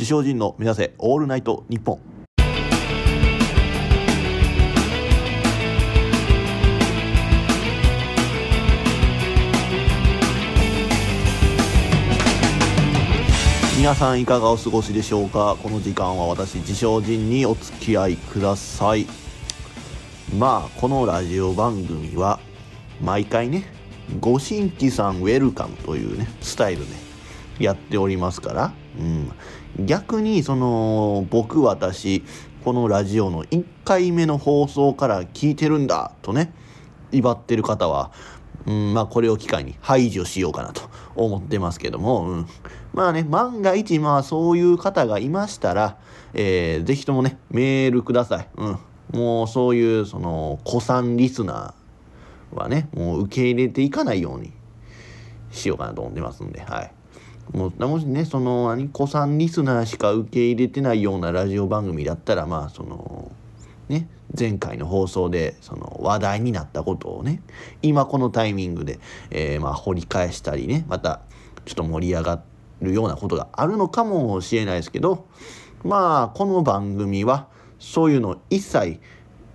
自称人の目指せオールナイトニッポン。皆さんいかがお過ごしでしょうか？この時間は私自称人にお付き合いください。まあこのラジオ番組は毎回ねご新規さんウェルカムというねスタイルでやっておりますから、うん、逆にその僕私このラジオの1回目の放送から聞いてるんだとね威張ってる方は、うん、まあこれを機会に排除しようかなと思ってますけども、うん、まあね万が一まあそういう方がいましたら、えー、ぜひともねメールください、うん、もうそういうその古参リスナーはねもう受け入れていかないようにしようかなと思ってますんではい。もうもしねその何古参リスナーしか受け入れてないようなラジオ番組だったらまあそのね前回の放送でその話題になったことをね今このタイミングで、えーまあ掘り返したりねまたちょっと盛り上がるようなことがあるのかもしれないですけどまあこの番組はそういうの一切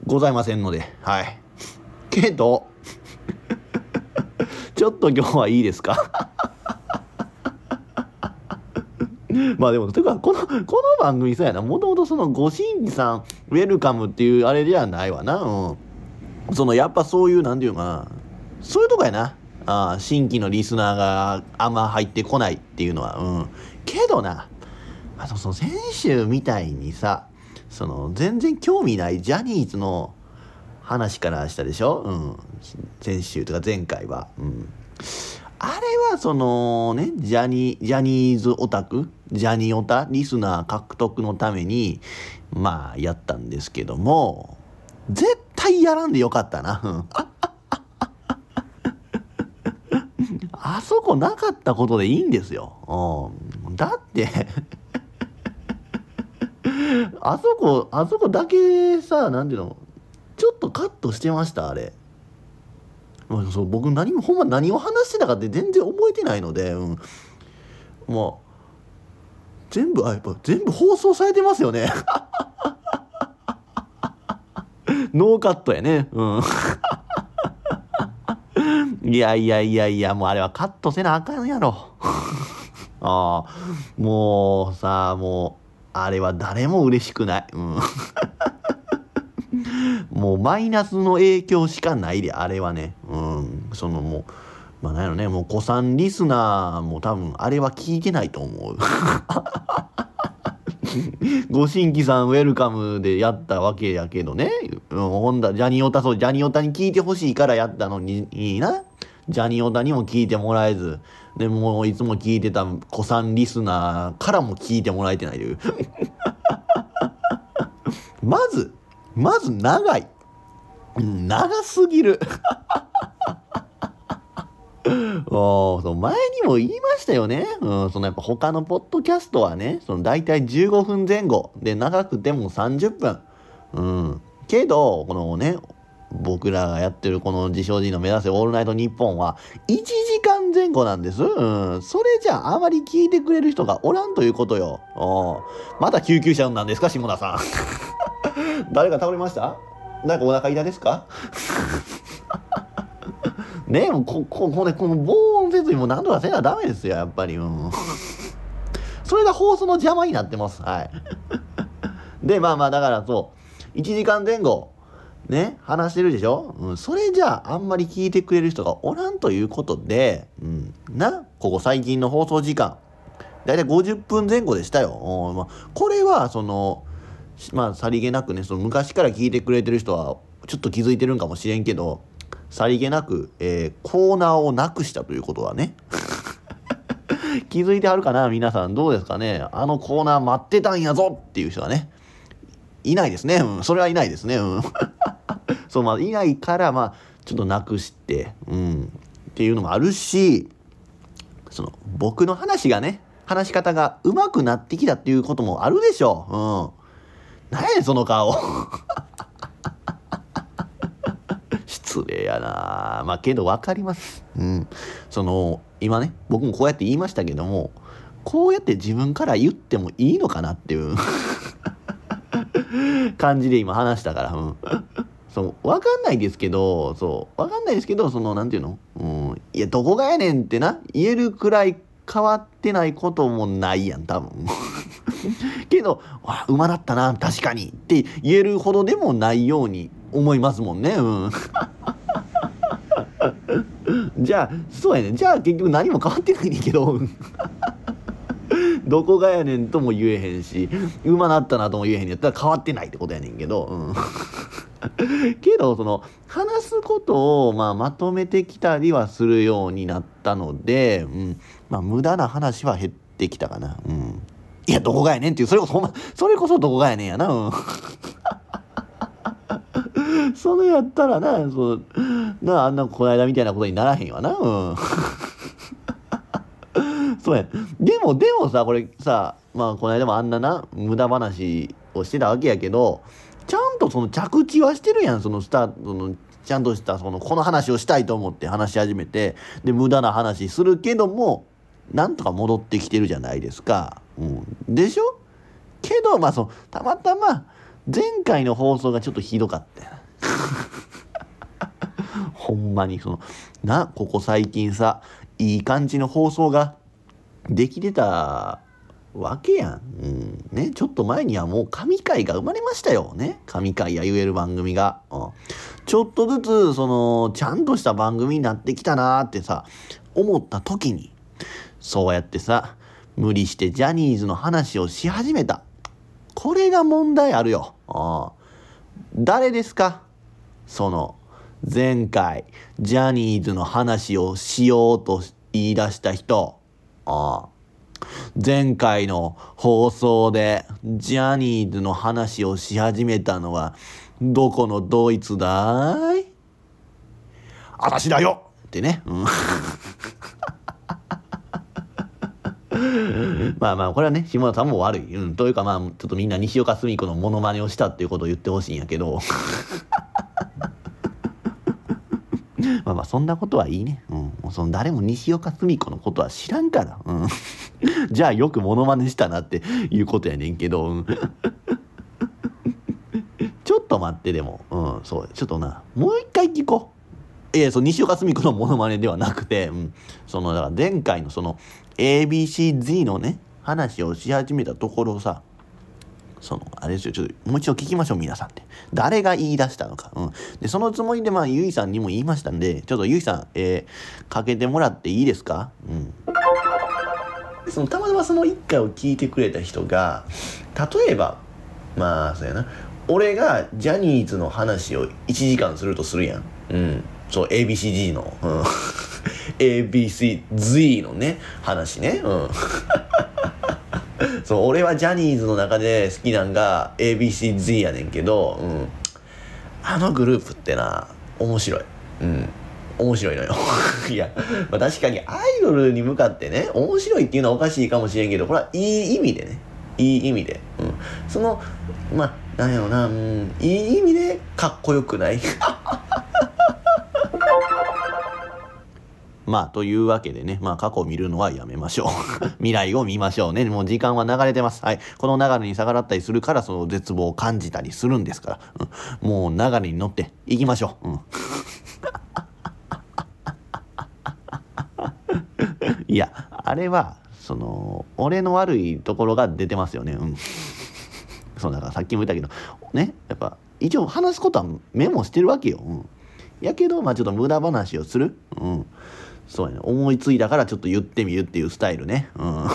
ございませんのではい。けど ちょっと今日はいいですか？まあでも、というか、この、この番組そうやな、もともとその、ご新規さん、ウェルカムっていうあれではないわな、うん。その、やっぱそういう、なんていうかな、そういうとこやな。あ新規のリスナーがあんま入ってこないっていうのは、うん。けどな、あとその先週みたいにさ、その、全然興味ないジャニーズの話からしたでしょ？うん。先週とか前回は。うん。はそのね、ジャニジャニーズオタクジャニオタリスナー獲得のために、まあやったんですけども、絶対やらんでよかったな。あそこなかったことでいいんですよ。うん、だって あそこ、あそこだけさ、なんていうの、ちょっとカットしてました、あれ。そう僕何もほんま何を話してたかって全然覚えてないので、うん、もう全部あやっぱ全部放送されてますよね。ノーカットやね。うん。いやいやいやいやもうあれはカットせなあかんやろ。ああもうさあもうあれは誰も嬉しくない。うん。もうマイナスの影響しかないで、あれはね。うん。そのもう、まあなんやろね、もう子さんリスナーも多分あれは聞いてないと思う。ご新規さんウェルカムでやったわけやけどね。うん、ほんだ、ジャニオタ、そう、ジャニオタに聞いてほしいからやったのに、いいな。ジャニオタにも聞いてもらえず、でもういつも聞いてた子さんリスナーからも聞いてもらえてないという。まず、まず長い。長すぎる。おそう前にも言いましたよね。うん、そのやっぱ他のポッドキャストはね、その大体15分前後で長くても30分。うん。けど、このね、僕らがやってるこの自称人の目指せオールナイトニッポンは1時間前後なんです。うん。それじゃああまり聞いてくれる人がおらんということよ。おまた救急車なんですか、下田さん。誰か倒れました？なんかお腹痛ですか？ねもうこここねこの防音設備も何とかせなダメですよやっぱりう。んそれが放送の邪魔になってます。はい。でまあまあだからそう。1時間前後ね話してるでしょ、うん、それじゃああんまり聞いてくれる人がおらんということで、うん、なここ最近の放送時間。だいたい50分前後でしたよ、まあ、これはそのまあさりげなくねその昔から聞いてくれてる人はちょっと気づいてるんかもしれんけどさりげなく、えー、コーナーをなくしたということはね 気づいてはるかな皆さん。どうですかね。あのコーナー待ってたんやぞっていう人はねいないですね、うん、それはいないですね。うん。そうまあいないからまあちょっとなくしてうん。っていうのもあるしその僕の話がね話し方が上手くなってきたっていうこともあるでしょう。うん。何やねんその顔。失礼やな。まあけど分かります。うん。その今ね僕もこうやって言いましたけどもこうやって自分から言ってもいいのかなっていう 感じで今話したから、うん。そう、わかんないですけど、そう、わかんないですけど、その、なんていうの？うん、いや、どこがやねんってな、言えるくらい変わってないこともないやん、多分。けど、わ、馬だったな、確かにって言えるほどでもないように思いますもんね、うん。じゃあ、そうやねじゃあ結局何も変わってないねんけど。どこがやねんとも言えへんし、馬なったなとも言えへんやったら変わってないってことやねんけど、うん。けど、その、話すことを、まあ、まとめてきたりはするようになったので、うん。まあ、無駄な話は減ってきたかな。うん。いや、どこがやねんっていう、それこそ、それこそどこがやねんやな、うん。それやったらな、そう、なあ、んなこの間みたいなことにならへんわな、うん。そうや。でも、でもさ、これさ、まあ、この間もあんなな、無駄話をしてたわけやけど、ちゃんとその着地はしてるやん、そのスタートの、ちゃんとしたその、この話をしたいと思って話し始めて、で、無駄な話するけども、なんとか戻ってきてるじゃないですか。うん。でしょ？けど、まあ、そう、たまたま、前回の放送がちょっとひどかった。ほんまに、その、な、ここ最近さ、いい感じの放送ができてたわけやん。うん。ね、ちょっと前にはもう神回が生まれましたよ。ね。神回や言える番組が。うん。ちょっとずつ、その、ちゃんとした番組になってきたなーってさ、思った時に、そうやってさ、無理してジャニーズの話をし始めた。これが問題あるよ。ああ誰ですか？その、前回、ジャニーズの話をしようと言い出した人。ああ前回の放送でジャニーズの話をし始めたのはどこのドイツだい？私だよってね。うん まあまあ、これはね、下田さんも悪い。うん。というかまあ、ちょっとみんな西岡澄子のモノマネをしたっていうことを言ってほしいんやけど。まあまあ、そんなことはいいね。うん。もうその誰も西岡澄子のことは知らんから。うん。じゃあよくモノマネしたなっていうことやねんけど。うん。ちょっと待ってでも。うん、そう。ちょっとな、もう一回聞こう。いや、その西岡澄子のモノマネではなくて、うん。その、だから前回のその、ABCZ のね、話をし始めたところさ、その、あれですよ、ちょっともう一度聞きましょう、皆さんって。誰が言い出したのか。うん。で、そのつもりで、まあ、ゆいさんにも言いましたんで、ちょっとゆいさん、えー、かけてもらっていいですか？うん。その、たまたまその一回を聞いてくれた人が、例えば、まあ、そうやな。俺がジャニーズの話を1時間するとするやん。うん。そう、ABCG の。うん。ABCZ のね、話ね。うん。そう、俺はジャニーズの中で好きなんが ABCZ やねんけど、うん。あのグループってな、面白い。うん。面白いのよ。いや、まあ、確かにアイドルに向かってね、面白いっていうのはおかしいかもしれんけど、これはいい意味でね。いい意味で。うん。その、まあ、なんやろな、うん、いい意味でかっこよくない？まあ、というわけでね、まあ、過去を見るのはやめましょう。未来を見ましょうね。もう時間は流れてます。はい。この流れに逆らったりするから、その絶望を感じたりするんですから。うん、もう流れに乗っていきましょう。うん。いや、あれは、その、俺の悪いところが出てますよね。うん。そう、だからさっきも言ったけど、ね、やっぱ、一応話すことはメモしてるわけよ。うん。やけど、まあちょっと無駄話をする。うん。そうやね。思いついたからちょっと言ってみるっていうスタイルね。うん。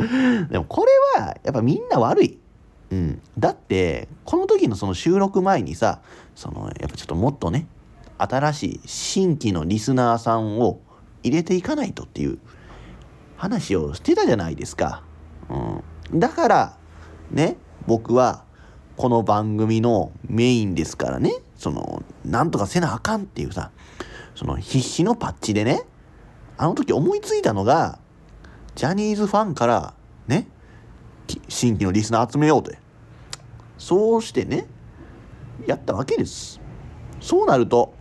でもこれは、やっぱみんな悪い。うん。だって、この時のその収録前にさ、その、やっぱちょっともっとね、新しい新規のリスナーさんを入れていかないとっていう話をしてたじゃないですか。うん。だから、ね、僕は、この番組のメインですからね、その、なんとかせなあかんっていうさ、その必死のパッチでね、あの時思いついたのが、ジャニーズファンからね、新規のリスナー集めようと。そうしてね、やったわけです。そうなると、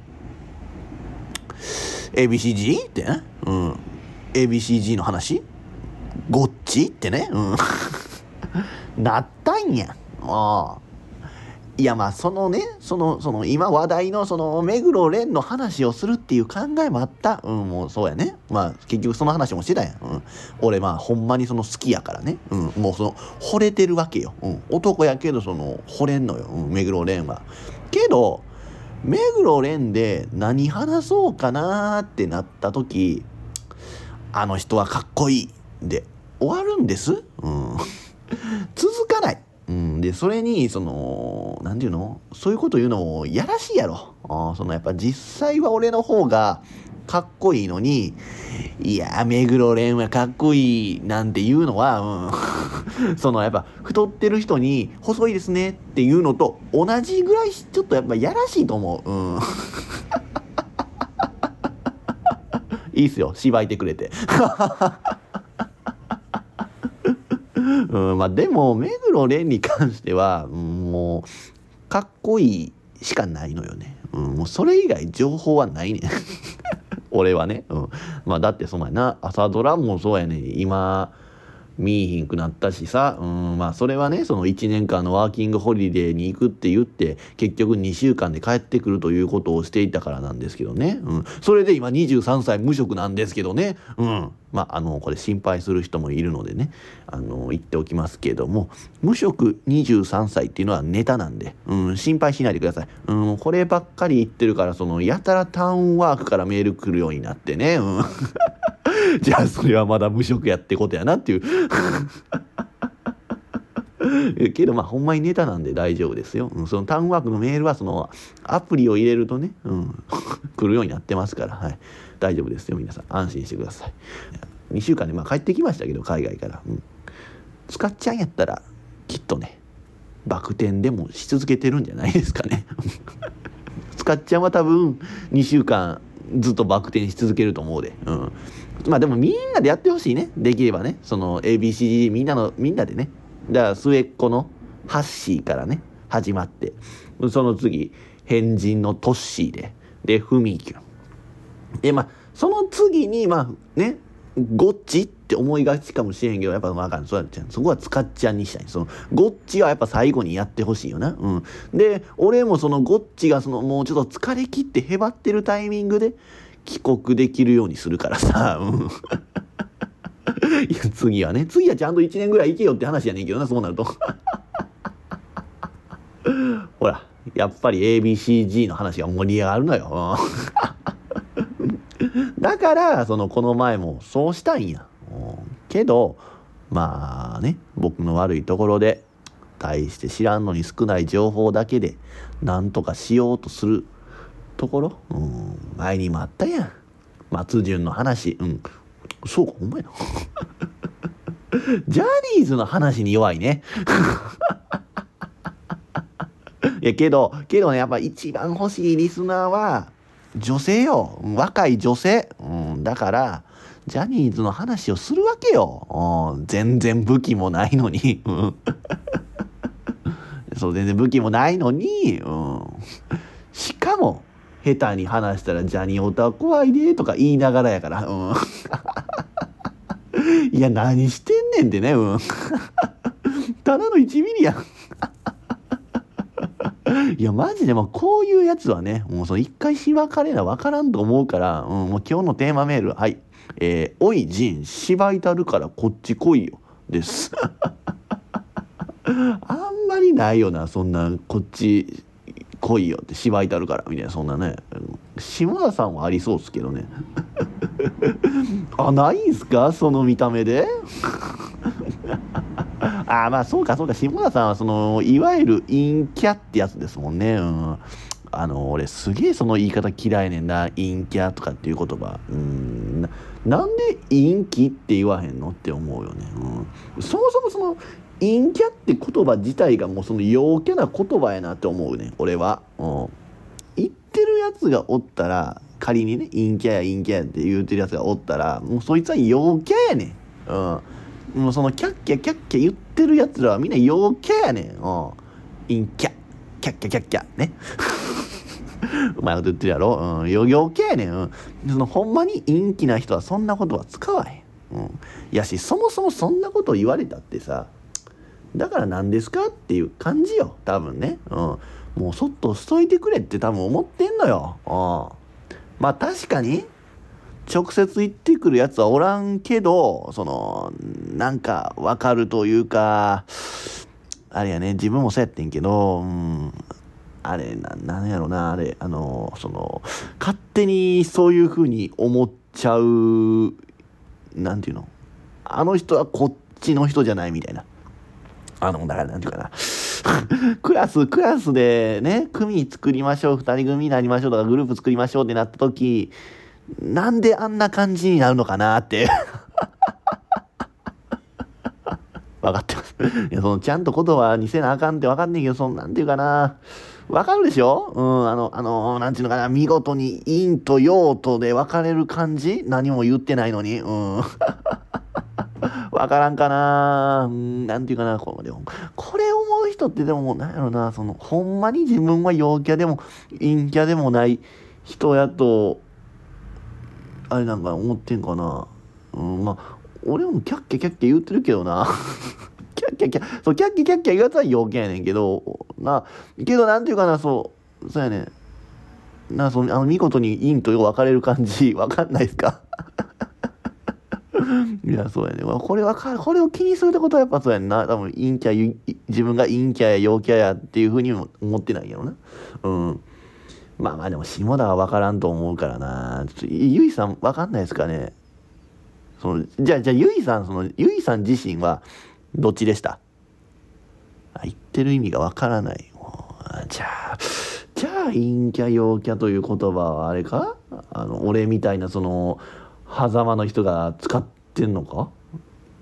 ABCG ってね、うん、ABCG の話？ごっちってね、うん。なったんや。ああ。いやまあそのねそのその今話題のその目黒蓮の話をするっていう考えもあった。うんもうそうやね。まあ結局その話もしてたやん、うん、俺まあほんまにその好きやからね、うん、もうその惚れてるわけよ、うん、男やけどその惚れんのよ、うん、目黒蓮は。けど目黒蓮で何話そうかなってなった時あの人はかっこいいで終わるんです、うん、続かない。うん、でそれにその何て言うの？そういうこと言うのもやらしいやろ。あそのやっぱ実際は俺の方がかっこいいのにいや目黒蓮はかっこいいなんて言うのは、うん、そのやっぱ太ってる人に細いですねっていうのと同じぐらいちょっとやっぱやらしいと思う。うん。いいっすよ。芝居てくれて。うん、まあでも目黒蓮に関しては、もうかっこいいしかないのよね、うん、もうそれ以外情報はないね。俺はね、うん、まあだってそうやな。朝ドラもそうやね。今見えひんくなったしさ、うん、まあそれはねその1年間のワーキングホリデーに行くって言って結局2週間で帰ってくるということをしていたからなんですけどね、うん、それで今23歳無職なんですけどね、うん、まああのこれ心配する人もいるのでね。あの言っておきますけども。無職23歳っていうのはネタなんで、うん、心配しないでください、うん、こればっかり言ってるからそのやたらタウンワークからメール来るようになってね、うん。じゃあそれはまだ無職やってことやなっていう。けどまあほんまにネタなんで大丈夫ですよ、うん、そのタウンワークのメールはそのアプリを入れるとね、うん、来るようになってますから、はい、大丈夫ですよ皆さん。安心してください。2週間でまあ帰ってきましたけど海外から、うん、使っちゃんやったらきっとねバク転でもし続けてるんじゃないですかね。使っちゃんは多分2週間ずっとバク転し続けると思うで。うん。まあでもみんなでやってほしいね。できればね。その ABCD みんなの、みんなでね。だから末っ子のハッシーからね、始まって。その次、変人のトッシーで。で、フミキュン。で、まあ、その次に、まあね、ゴッチって思いがちかもしれんけど、やっぱ分かんそうやっちゃう。そこは使っちゃんにしたい。その、ゴッチはやっぱ最後にやってほしいよな。うん。で、俺もそのゴッチがその、もうちょっと疲れ切ってへばってるタイミングで帰国できるようにするからさ、うん。いや、次はね、次はちゃんと1年ぐらい行けよって話やねんけどな、そうなると。ほら、やっぱり ABCG の話が盛り上がるのよ。だからそのこの前もそうしたんや。けどまあね僕の悪いところで大して知らんのに少ない情報だけで何とかしようとするところ、うん、前にもあったやん。松潤の話。うん。そうかお前な。ジャニーズの話に弱いね。いやけどけどねやっぱ一番欲しいリスナーは女性よ。若い女性。うん、だから、ジャニーズの話をするわけよ。うん、全然武器もないのに。そう、全然武器もないのに、うん、しかも、下手に話したらジャニオタ怖いでとか言いながらやから。うん、いや、何してんねんってね。うん、ただの1ミリやん。いや、マジでもうこういうやつはね、もうその一回しばかれな分からんと思うから、うん、もう今日のテーマメール、はい。えー、おい、ジン、芝居たるからこっち来いよ。です。あんまりないよな、そんな、こっち来いよって芝居たるから、みたいな、そんなね。島田さんはありそうっすけどね。あ、ないんすか？その見た目で？ああまあそうかそうか。下田さんはそのいわゆる陰キャってやつですもんね。うん。あの俺すげえその言い方嫌いねんな。陰キャとかっていう言葉。うん。なんで陰気って言わへんの？って思うよね、うん、そもそもその陰キャって言葉自体がもうその陽キャな言葉やなって思うね俺は、うん、言ってるやつがおったら仮にね陰キャや陰キャやって言うてるやつがおったらもうそいつは陽キャやねんうんもうそのキャッキャキャッキャ言ってるやつらはみんな陽キャやねん。うん。陰キャ。キャッキャキャッキャ。ね。うまいこと言ってるやろ。うん。陽キャやねん。うん。そのほんまに陰気な人はそんなことは使わへん。うんやしそもそもそんなこと言われたってさだから何ですかっていう感じよ多分ね。うん。もうそっとしといてくれって多分思ってんのよ。うん。まあ確かに直接言ってくるやつはおらんけどそのなんかわかるというかあれやね自分もそうやってんけどうん。あれな、なんやろな、あれ、あの、その、勝手にそういう風に思っちゃう、なんていうのあの人はこっちの人じゃないみたいな。あの、だからなんていうかな。クラス、クラスでね、組作りましょう、二人組になりましょうとか、グループ作りましょうってなった時、なんであんな感じになるのかなって。分かってます。いや、その、ちゃんと言葉にせなあかんって分かんねえけど、その、なんていうかな。わかるでしょ？うん、あの、あの、なんていうのかな、見事に陰と陽とで分かれる感じ？何も言ってないのに。うん。わからんかな。うん、なんていうかな、これ、これ思う人ってでも、なんやろな、その、ほんまに自分は陽キャでも陰キャでもない人やと、あれなんか思ってんかな。うん、まあ、俺もキャッキャキャッキャ言ってるけどな。キャッキャキャそうキャッキャキャッキャ言うやつは陽キャやねんけどなけどなんていうかなそうそうやねん。なそのあの見事に陰と陽分かれる感じ分かんないですか？いやそうやね。これはこれを気にするってことはやっぱそうやんな。多分陰キャ自分が陰キャや陽キャやっていうふうにも思ってないやろな。うん。まあまあでも下田は分からんと思うからな。ちょっとゆいさん分かんないですかね。そのじゃあじゃあゆいさんそのゆいさん自身はどっちでした？言ってる意味がわからない。じゃあ、じゃあ陰キャ陽キャという言葉はあれか？あの、俺みたいなその、狭間の人が使ってんのか？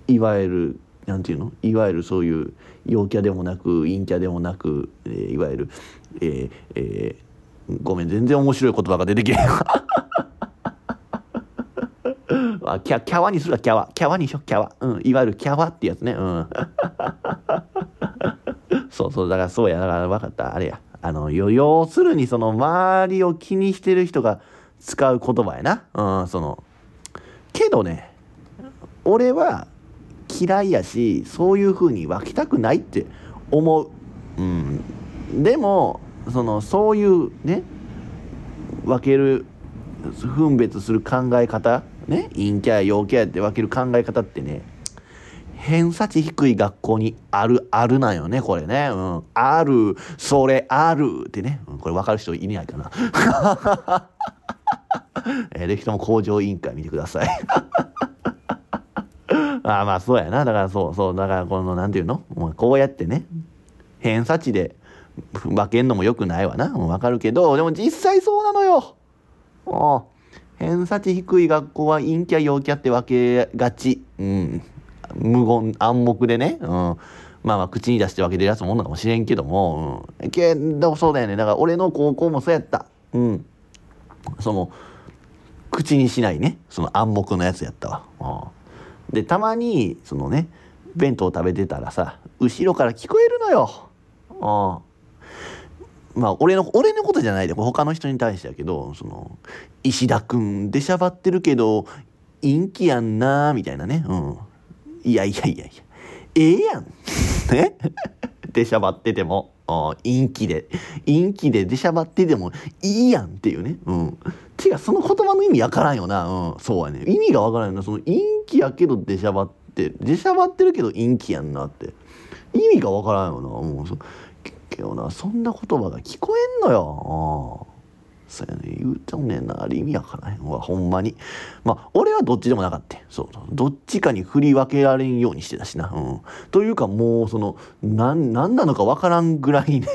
いわゆる、なんていうの？いわゆるそういう陽キャでもなく陰キャでもなく、えー、いわゆる、えー、えー、ごめん全然面白い言葉が出てけへん あキャキャワにするわキャワ。キャワにしよキャワ。うんいわゆるキャワってやつね。うん。そうそうだからそうや。だから分かった。あれや。あの要するにその周りを気にしてる人が使う言葉やな。うんそのけどね俺は嫌いやしそういう風に分けたくないって思う。うん。でもそのそういうね分ける分別する考え方ね陰キャや陽キャやって分ける考え方ってね偏差値低い学校にあるあるなんよねこれね。うん。あるそれあるってね、うん、これ分かる人いないかな。えー、ぜひとも工場委員会見てください。あまあそうやなだからそうそうだからこの何て言うの？こうやってね偏差値で分けんのもよくないわな分かるけどでも実際そうなのよああ偏差値低い学校は陰キャ陽キャって分けがち。うん。無言、暗黙でね。うん。まあまあ口に出して分けてるやつもんのかもしれんけども。うん。けどそうだよね。だから俺の高校もそうやった。うん。その、口にしないね。その暗黙のやつやったわ。うん。で、たまに、そのね、弁当食べてたらさ、後ろから聞こえるのよ。うん。まあ俺の俺のことじゃないで他の人に対してやけどその石田君出しゃばってるけど陰気やんなみたいなねうんいやいやいやいやええやんね。出しゃばってても。陰気で。陰気で出しゃばっててもいいやんっていうね。うん。違うその言葉の意味わからんよな。うん。そうやね。意味がわからんよな。その陰気やけど出しゃばって出しゃばってるけど陰気やんなって。意味がわからんよな。もうけどなそんな言葉が聞こえんのよ。うんそうやね。言うてもねんなあれ意味わからへんわ。ほんまに。まあ俺はどっちでもなかったそう。どっちかに振り分けられんようにしてたしな。うん。というかもうその何ななのかわからんぐらいね。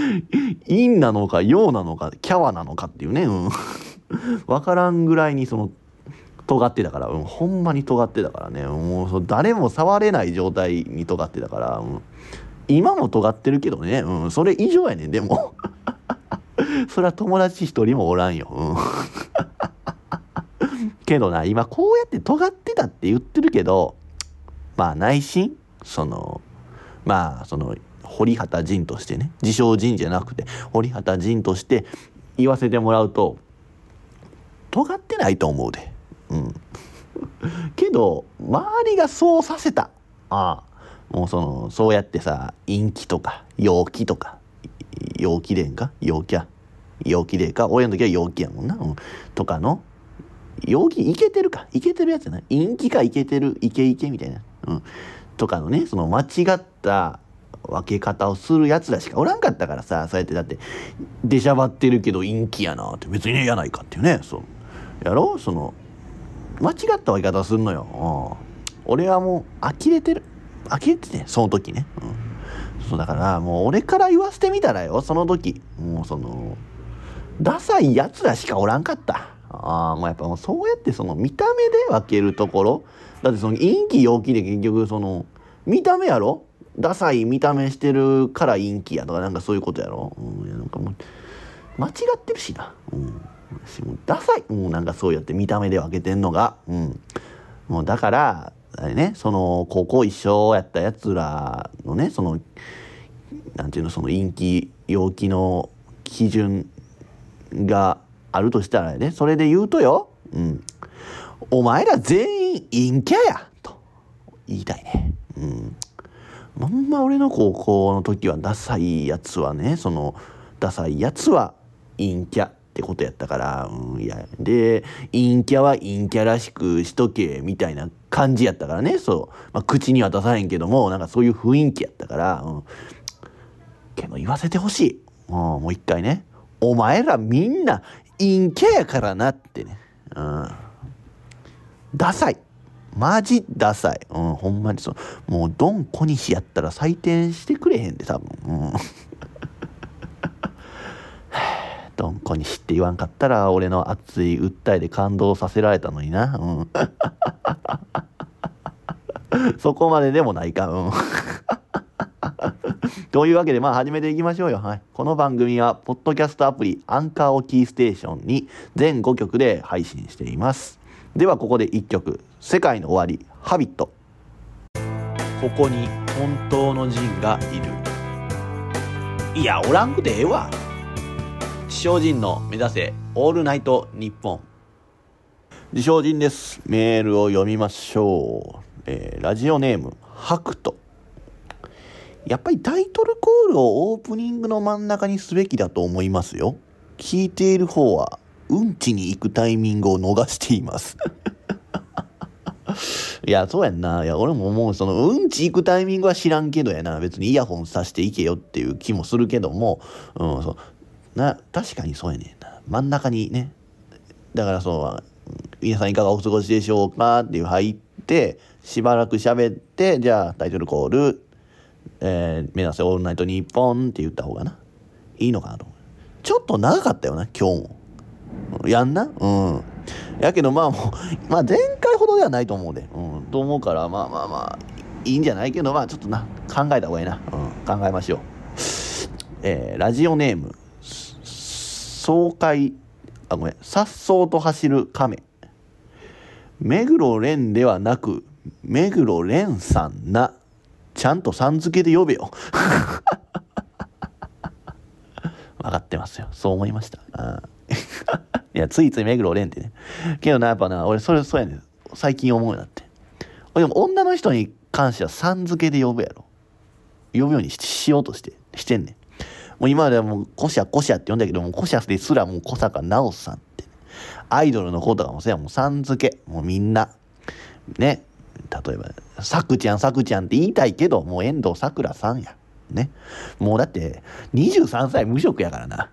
陰なのか陽なのかキャワなのかっていうね。うん。わからんぐらいにその尖ってたから、うん、ほんまに尖ってたからね。もう誰も触れない状態に尖ってたから、うん。今も尖ってるけどね、うん、それ以上やねん、でも。それは友達一人もおらんよ。うん、けどな、今こうやって尖ってたって言ってるけど、まあ内心、その、まあその、堀畑仁としてね、自称仁じゃなくて、堀畑仁として言わせてもらうと、尖ってないと思うで。うん。けど周りがそうさせたああもうそのそうやってさ陰気とか陽気とか陽気伝か？陽気や陽気でか俺の時は陽気やもんな、うん、とかの。陽気いけてるか。いけてるやつやな。陰気かいけてる。イケイケみたいな、うん、とかのねその間違った分け方をするやつらしか。おらんかったからさそうやって。だって出しゃばってるけど陰気やなって。別にねやないかっていうね。そう。やろ？その間違った分け方すんのよ、うん、俺はもう呆れてる。呆れててその時ね、うん、そうだからもう俺から言わせてみたらよ。その時。もうそのダサいやつらしかおらんかった。ああもうやっぱもうそうやってその見た目で分けるところ。だってその陰気陽気で結局その見た目やろ？ダサい見た目してるから陰気やとかなんかそういうことやろ、うん、いやなんかもう間違ってるしな、うん、ダサい、もうなんかそうやって見た目で分けてんのが、うん、もうだからあれねその高校一緒やったやつらのねそのなんていうのその陰気陽気の基準があるとしたらね。それで言うとよ、うん、お前ら全員陰キャやと。言いたいね。うん。まんま俺の高校の時はダサいやつはねそのダサいやつは陰キャってことやったから、うん、いやで陰キャは陰キャらしくしとけみたいな感じやったからね。そう、まあ、口には出さへんけどもなんかそういう雰囲気やったから、うん、けど言わせてほしい、うん、もう一回ね。お前らみんな陰キャやからなってね。うん。ダサい。マジダサい。うん、ほんまにそう。もうドン小西やったら採点してくれへんで、多分。うん。ドン小西って言わんかったら俺の熱い訴えで感動させられたのにな。うん。そこまででもないか。うん。というわけで、まあ始めていきましょうよ。はい。この番組は、ポッドキャストアプリ、アンカーをキーステーションに全5曲で配信しています。では、ここで1曲。世界の終わり、ハビット。ここに本当のジンがいる。いや、おらんくてええわ。自称人の目指せ、オールナイトニッポン。自称人です。メールを読みましょう。えー、ラジオネーム、ハクト。やっぱりタイトルコールをオープニングの真ん中にすべきだと思いますよ。聞いている方は、うんちに行くタイミングを逃しています。いや、そうやんな。いや、俺ももう、その、うんち行くタイミングは知らんけどやな。別にイヤホンさしていけよっていう気もするけども、うん、そう。な、確かにそうやねんな。真ん中にね。だからそう、皆さんいかがお過ごしでしょうかっていう入って、しばらく喋って、じゃあタイトルコール、えー、目指せオールナイトニッポンって言った方がな、いいのかなと思う。ちょっと長かったよな、今日も。やんな？うん。やけどまあもう、まあ前回ほどではないと思うで。うん。と思うから、まあまあまあ、いいんじゃない？けど、まあちょっとな、考えた方がいいな。うん。考えましょう。えー、ラジオネーム、爽快、あ、ごめん、さっそうと走る亀。目黒蓮ではなく、目黒蓮さんな。ちゃんとさん付けで呼べよ。分かってますよ。そう思いました。いや、ついつい目黒蓮ってね。けどな、やっぱな、俺それそうやねん。最近思うようになって。俺でも女の人に関してはさん付けで呼ぶやろ。呼ぶようにしようとして、してんねん。もう今まではもう、コシャコシャって呼んだけど、もうコシャですらもう小坂直さんって、ね。アイドルの子とかもさ、もうさん付け。もうみんな。ね。例えば、さくちゃん、さくちゃんって言いたいけど、もう遠藤さくらさんや。ね。もうだって、23歳無職やからな。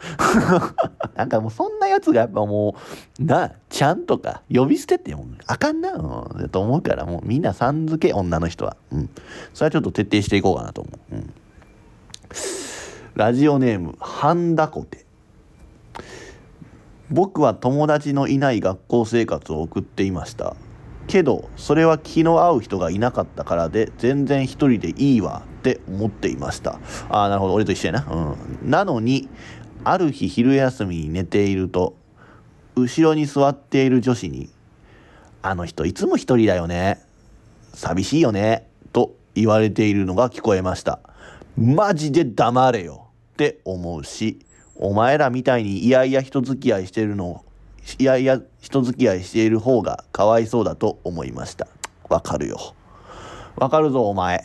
なんかもうそんなやつがやっぱもう、な、ちゃんとか呼び捨てってもあかんな、うん、と思うから、もうみんなさん付け、女の人は。うん。それはちょっと徹底していこうかなと思う。うん。ラジオネーム、ハンダコテ。僕は友達のいない学校生活を送っていました。けどそれは気の合う人がいなかったからで全然一人でいいわって思っていました。ああなるほど。俺と一緒やな。うん。なのにある日昼休みに寝ていると後ろに座っている女子に「あの人いつも一人だよね。寂しいよね」と言われているのが聞こえました。マジで黙れよ。って思うしお前らみたいにいやいや人付き合いしてるのいやいや人付き合いしている方がかわいそうだと思いました。わかるよ。わかるぞお前。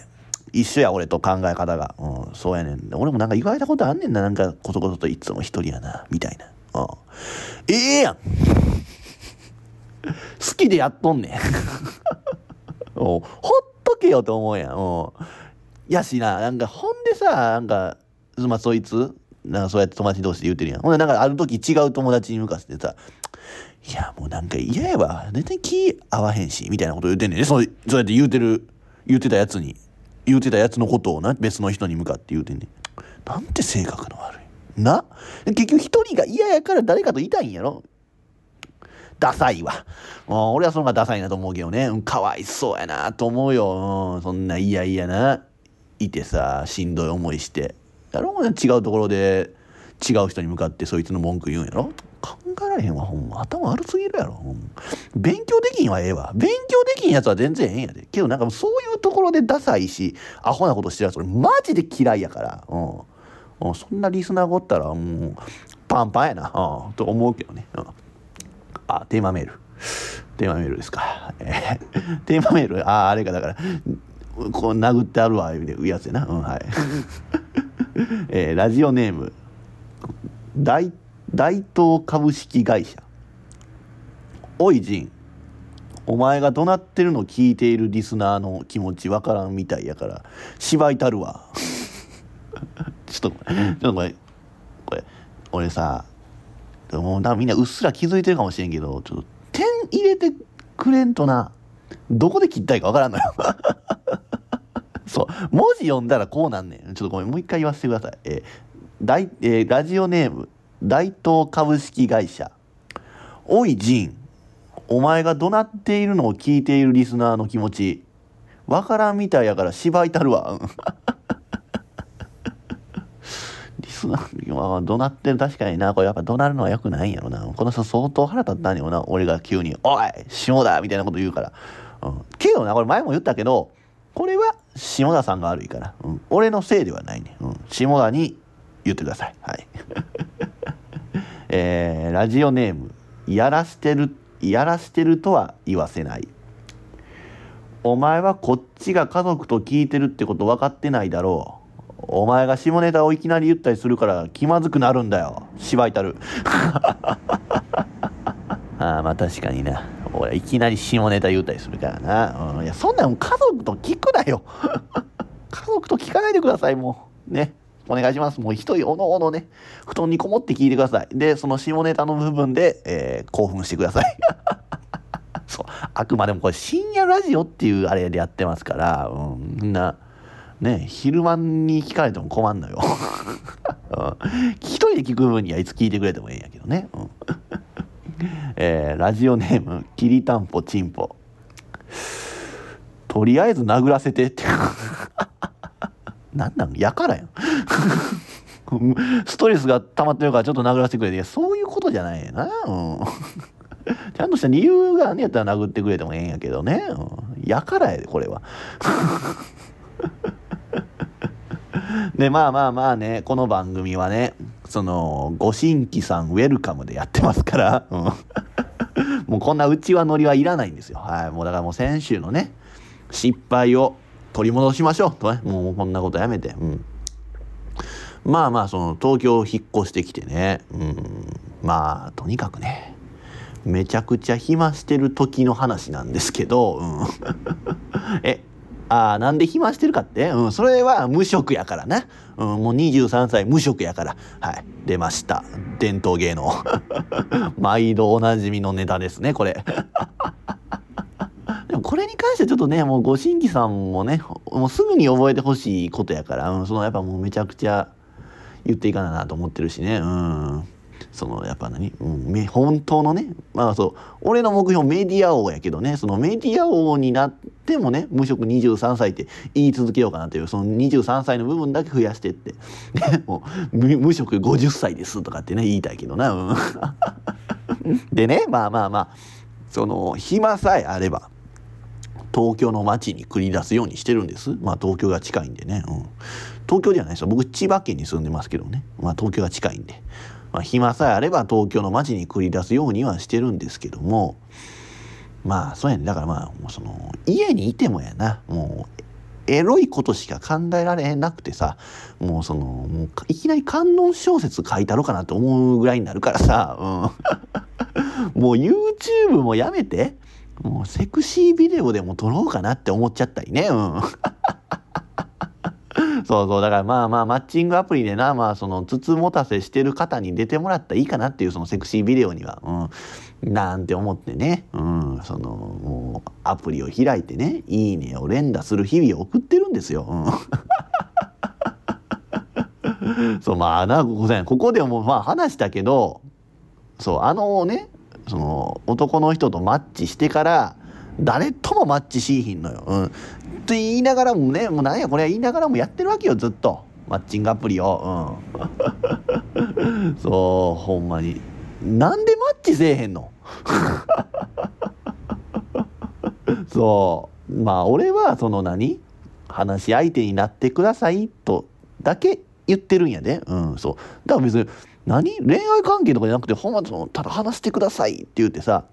一緒や俺と考え方が。うんそうやねん。俺もなんか言われたことあんねんな。なんかこそこそといつも一人やな。みたいな。うん。ええやん。好きでやっとんねん。ほっとけよと思うやん。うん。やしななんかほんでさなんかまあそいつなんかそうやって友達同士で言うてるやんほんでなんかある時違う友達に向かってさいやもうなんか嫌やわ全然気合わへんしみたいなこと言うてんねんねそうそうやって言うてる言うてたやつに言うてたやつのことをな別の人に向かって言うてんねんなんて性格の悪いな？結局一人が嫌やから誰かといたいんやろダサいわ。もう俺はその方がダサいなと思うけどね。うん、かわいそうやなと思うよ。うん、そんな嫌々な、いてさ、しんどい思いして。やろ違うところで違う人に向かってそいつの文句言うんやろ考えられへんわ、ほんま。頭悪すぎるやろ。ほん勉強できんはええわ。勉強できんやつは全然ええんやで。けどなんかそういうところでダサいし、アホなことしてるやつ俺マジで嫌いやから。うん。そんなリスナーがおったら、もう、パンパンやな。うん。と思うけどね。うん。あ、テーマメール。テーマメールですか。えー、テーマメール、ああ、あれか、だから、こう殴ってあるわ、いうやつやな。うん、はい。えー、ラジオネーム、大、大東株式会社。おい、ジン。お前が怒鳴ってるの聞いているリスナーの気持ちわからんみたいやから、芝居たるわ。ちょっと、ちょっとこれ、これ、俺さ、もうだみんなうっすら気づいてるかもしれんけどちょっと点入れてくれんとなどこで切ったいいかわからんのよそう。文字読んだらこうなんねん。ちょっとごめん。もう一回言わせてください。えー大えー、ラジオネーム大東株式会社。おいジン。お前が怒鳴っているのを聞いているリスナーの気持ちわからんみたいやから芝居たるわ。リスナー、あ怒鳴ってる。確かにな、これやっぱ怒鳴るのは良くないんやろな。この人相当腹立ったんやろな、俺が急に、おい下田みたいなこと言うから。うん。けどな、これ前も言ったけど、これは下田さんが悪いから。うん。俺のせいではないね。うん。下田に言ってください。はい。えー、ラジオネーム、やらしてる、やらしてるとは言わせない。お前はこっちが家族と聞いてるってこと分かってないだろう。お前が下ネタをいきなり言ったりするから気まずくなるんだよ芝居たる ああまあ確かにな俺いきなり下ネタ言ったりするからな、うん、いやそんなん家族と聞くなよ。家族と聞かないでくださいもう。ね。お願いします。もう一人おのおのね。布団にこもって聞いてください。でその下ネタの部分で、えー、興奮してください。そう。あくまでもこれ深夜ラジオっていうあれでやってますから。うん。みんな。ね。昼間に聞かれても困んのよ。一人で聞く分にはいつ聞いてくれてもええんやけどね、うん。えー、ラジオネームきりたんぽちんぽ。とりあえず殴らせてって。なんなん？やからやん。ストレスが溜まってるからちょっと殴らせてくれて。そういうことじゃないな、うん、ちゃんとした理由がねやったら殴ってくれてもええんやけどね、うん、やからやでこれは。で、まあまあまあね、この番組はね、その、ご新規さんウェルカムでやってますから、うん、もうこんなうちわ乗りはいらないんですよ。はい。もうだからもう先週のね、失敗を取り戻しましょうとね。もうこんなことやめて。うん。まあまあ、その、東京引っ越してきてね、うん。まあ、とにかくね、めちゃくちゃ暇してる時の話なんですけど、うん。え、ああ、なんで暇してるかって、うん、それは無職やからな。うん、もう23歳無職やから。はい。出ました。伝統芸能。毎度おなじみのネタですね、これ。でもこれに関してはちょっとね、もうご新規さんもね、もうすぐに覚えてほしいことやから、うん、そのやっぱもうめちゃくちゃ言っていかななと思ってるしね。うん。そのやっぱ何、うん、本当のねまあそう俺の目標メディア王やけどねそのメディア王になってもね無職23歳って言い続けようかなというその23歳の部分だけ増やしてって。もう無職50歳ですとかってね言いたいけどな、うん、でねまあまあまあその暇さえあれば東京の街に繰り出すようにしてるんです。まあ東京が近いんでね、うん、東京ではないですよ。僕千葉県に住んでますけどね。まあ東京が近いんで。まあ、暇さえあれば東京の街に繰り出すようにはしてるんですけどもまあそうやね。だからまあその家にいてもやな。もうエロいことしか考えられなくてさもうそのもういきなり観音小説書いたろかなと思うぐらいになるからさ、うん、もう YouTube もやめてもうセクシービデオでも撮ろうかなって思っちゃったりね。うん。そうそう。だからまあまあマッチングアプリでなまあそのつつもたせしてる方に出てもらったらいいかなっていうそのセクシービデオには、うん、なんて思ってね、うん、そのもうアプリを開いてね「いいね」を連打する日々を送ってるんですよ。うん、そうまあなここでもまあ話したけどそうあのねその男の人とマッチしてから誰ともマッチしいひんのよ。うん。と言いながらもねもうなんやこれは言いながらもやってるわけよずっとマッチングアプリを。うん。そうほんまに。なんでマッチせえへんの？そうまあ俺はその何？話し相手になってくださいとだけ言ってるんやで、うん、そうだから別に何？恋愛関係とかじゃなくてほんまそのただ話してくださいって言ってさ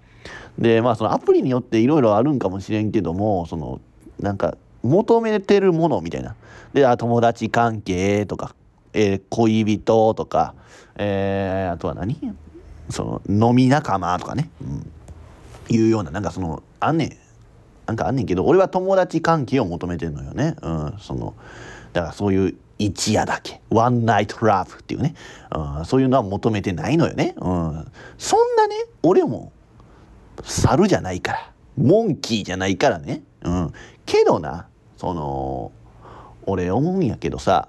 でまあそのアプリによっていろいろあるんかもしれんけどもそのなんか求めてるものみたいな。であ友達関係とか、えー、恋人とか、えー、あとは何？その飲み仲間とかね、うん、いうようななんかそのあんねん。なんかあんねんけど俺は友達関係を求めてんのよね、うん、そのだからそういう一夜だけ。ワンナイトラブっていうね、うん、そういうのは求めてないのよね、うん、そんなね俺も猿じゃないから。モンキーじゃないからね、うん、けどなその俺思うんやけどさ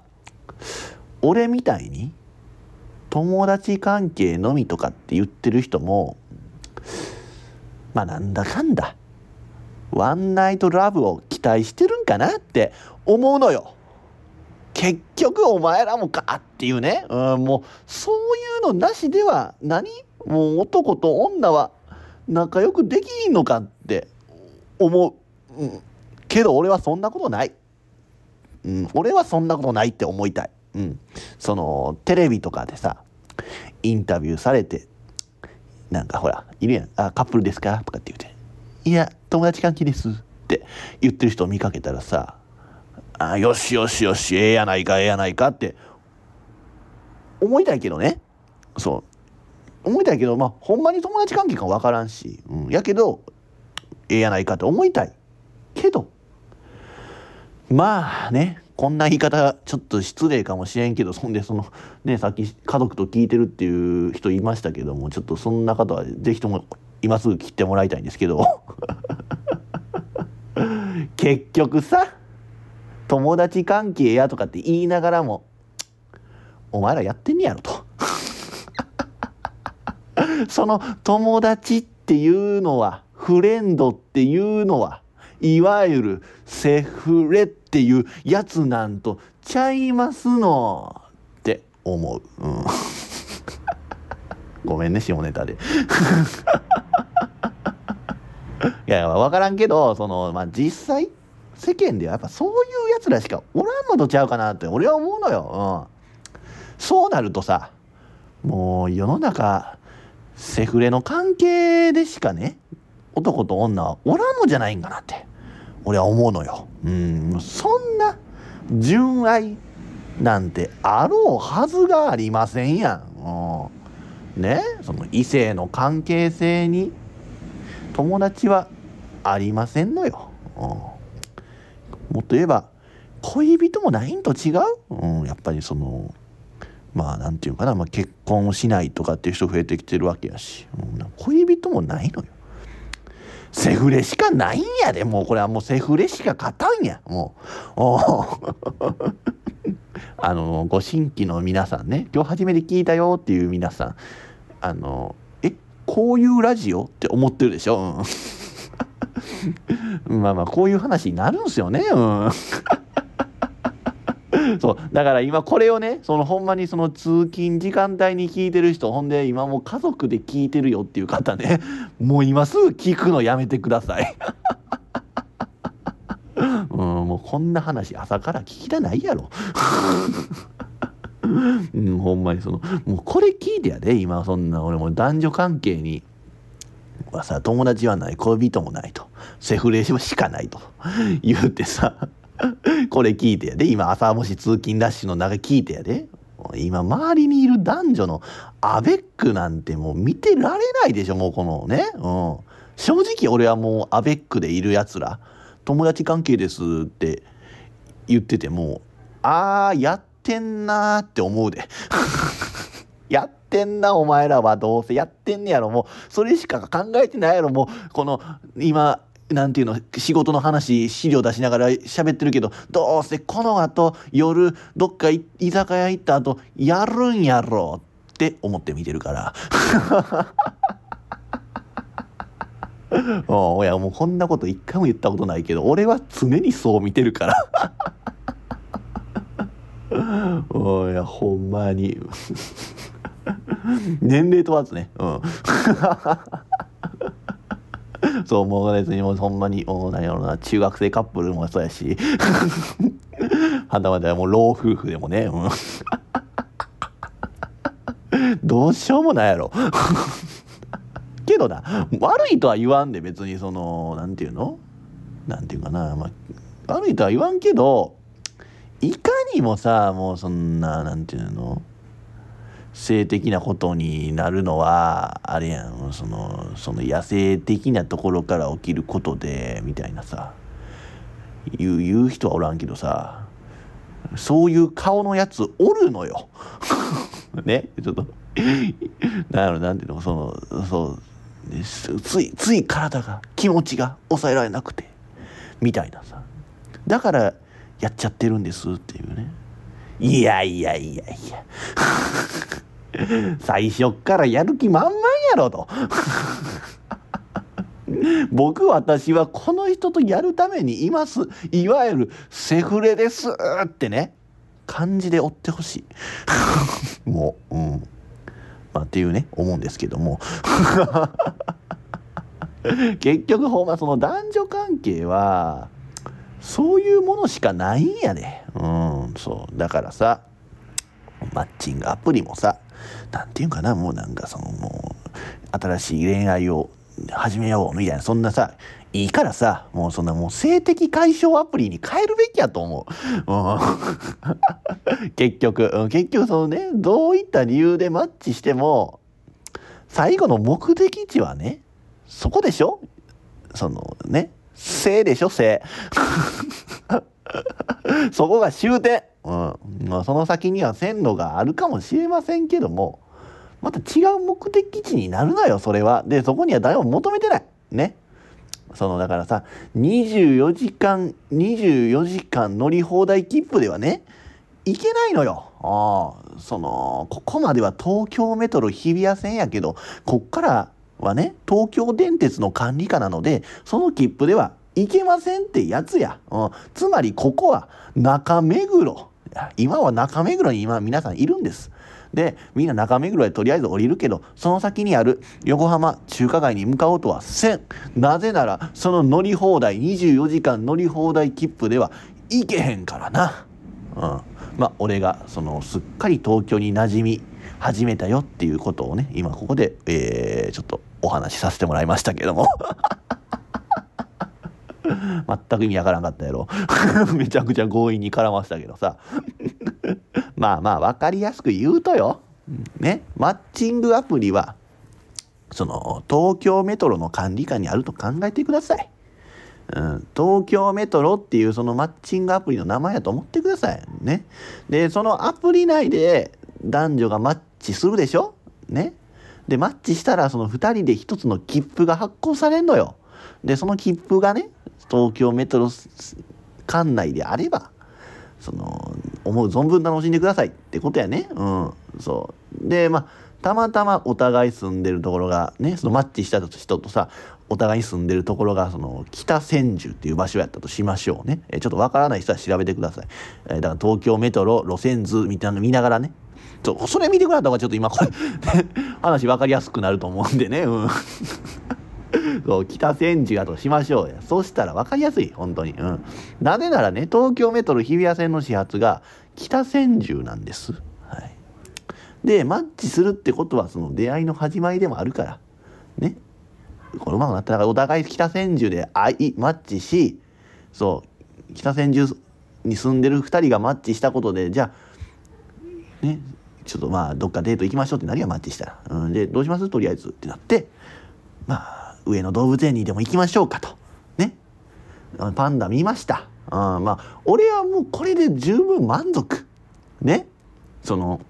俺みたいに友達関係のみとかって言ってる人もまあなんだかんだワンナイトラブを期待してるんかなって思うのよ。結局お前らもかっていうね、うん、もうそういうのなしでは何？もう男と女は仲良くできんのかって思う、うん、けど俺はそんなことない、うん、俺はそんなことないって思いたい、うん、そのテレビとかでさインタビューされてなんかほらいるやん「あカップルですか?」とかって言うて「いや友達関係です」って言ってる人を見かけたらさ「あよしよしよしええやないかええやないか」って思いたいけどね。そう。思いたいけど、まあ、ほんまに友達関係か分からんし、うん、やけど、ええやないかって思いたい。けど、まあね、こんな言い方ちょっと失礼かもしれんけど、そんでその、ね、さっき家族と聞いてるっていう人いましたけども、ちょっとそんな方は是非とも今すぐ切ってもらいたいんですけど、結局さ、友達関係やとかって言いながらも、お前らやってんねやろと。その友達っていうのは、フレンドっていうのは、いわゆるセフレっていうやつなんとちゃいますのって思う。うん、ごめんね、下ネタで。いや、わからんけど、その、まあ、実際、世間ではやっぱそういうやつらしかおらんのとちゃうかなって俺は思うのよ。うん。そうなるとさ、もう世の中、セフレの関係でしかね、男と女はおらんのじゃないんかなって、俺は思うのよ。うん、そんな純愛なんてあろうはずがありませんやん。うん、ね、その異性の関係性に友達はありませんのよ。うん、もっと言えば恋人もないんと違う、うん、やっぱりそのまあなんていうかな、まあ、結婚をしないとかっていう人増えてきてるわけやし、う、恋人もないのよ。セフレしかないんやで。もうこれはもうセフレしか勝たんや。もう。あのご新規の皆さんね。今日初めて聞いたよっていう皆さん。あのえこういうラジオって思ってるでしょ、うん、まあまあこういう話になるんすよね。うん。そうだから今これをねそのほんまにその通勤時間帯に聞いてる人ほんで今もう家族で聞いてるよっていう方ね もう今すぐ聞くのやめてください。うんもうこんな話朝から聞きたないやろ。うん、ほんまにその、もうこれ聞いてやで、今そんな俺も男女関係に、はさ、友達はない、恋人もないと、セフレしかないと。言うてさ、これ聞いてやで、今朝もし通勤ラッシュの中聞いてやで、今周りにいる男女のアベックなんてもう見てられないでしょ、もうこのね。うん。正直俺はもうアベックでいる奴ら、友達関係ですって言っててもう、あー、やってんなーって思うで。やってんな、お前らはどうせやってんねやろ。もう、それしか考えてないやろ。もう、この、今、なんていうの、仕事の話、資料出しながら喋ってるけど、どうせこの後、夜、どっか居酒屋行った後、やるんやろって思って見てるから。おいやもうこんなこと一回も言ったことないけど俺は常にそう見てるから。おいやほんまに。年齢問わずね。うん。そうもう別にもうほんまにもう何やろうな中学生カップルもそうやしはたまたもう老夫婦でもね、うん、どうしようもないやろけどな悪いとは言わんで別にその何て言うの何て言うかな、まあ、悪いとは言わんけどいかにもさもうそんな何て言うの性的なことになるのはあれやん。そのその野生的なところから起きることでみたいなさ。言う言う人はおらんけどさ。そういう顔のやつおるのよ。ね？ちょっと。なんやろなんていうの？そのそう。ついつい体が気持ちが抑えられなくて。みたいなさ。だからやっちゃってるんですっていうね。いやいやいやいや。最初っからやる気満々やろと。僕私はこの人とやるためにいます。いわゆるセフレですってね。感じで追ってほしい。もううん。まあ、っていうね思うんですけども。結局ほんまその男女関係はそういうものしかないんやでうんそう。だからさマッチングアプリもさ何て言うんかなもうなんかそのもう新しい恋愛を始めようみたいなそんなさいいからさ、もうそんなもう性的解消アプリに変えるべきやと思う。うん、結局、結局そのね、どういった理由でマッチしても、最後の目的地はね、そこでしょ？そのね、性でしょ、性。そこが終点。うん。まあ、その先には線路があるかもしれませんけども、また違う目的地になるなよ、それは。で、そこには誰も求めてない。ね。そのだからさ24時間24時間乗り放題切符ではね行けないのよ。ああそのここまでは東京メトロ日比谷線やけどこっからはね東京電鉄の管理下なのでその切符では行けませんってやつや。うん、つまりここは中目黒。今は中目黒に今皆さんいるんです。でみんな中目黒でとりあえず降りるけどその先にある横浜中華街に向かおうとはせんなぜならその乗り放題24時間乗り放題切符では行けへんからなうんまあ俺がそのすっかり東京に馴染み始めたよっていうことをね今ここで、えー、ちょっとお話しさせてもらいましたけども 全く意味わからんかったやろ めちゃくちゃ強引に絡ませたけどさ まあまあ分かりやすく言うとよ、ね、マッチングアプリはその東京メトロの管理下にあると考えてください。うん、東京メトロっていうそのマッチングアプリの名前やと思ってください。ね。で、そのアプリ内で男女がマッチするでしょね。で、マッチしたらその2人で1つの切符が発行されんのよ。で、その切符がね、東京メトロ管内であれば、その思う存分楽しんでくださいってことやね。うんそう。でまあたまたまお互い住んでるところがねそのマッチした人とさお互い住んでるところがその北千住っていう場所やったとしましょうね。えちょっとわからない人は調べてください。えだから東京メトロ路線図みたいなの見ながらねそれ見てくれた方がちょっと今これ 話分かりやすくなると思うんでね。うん。そう北千住やとしましょうやそしたら分かりやすい本当に。うん。なぜならね東京メトロ日比谷線の始発が北千住なんです。はい。でマッチするってことはその出会いの始まりでもあるから。ね。このままなったらお互い北千住で愛マッチしそう北千住に住んでる2人がマッチしたことでじゃあねちょっとまあどっかデート行きましょうってなりはマッチしたら、うん、でどうします？とりあえずってなってまあ上野動物園にでも行きましょうかと。ね。パンダ見ました。あまあ俺はもうこれで十分満足。ね。その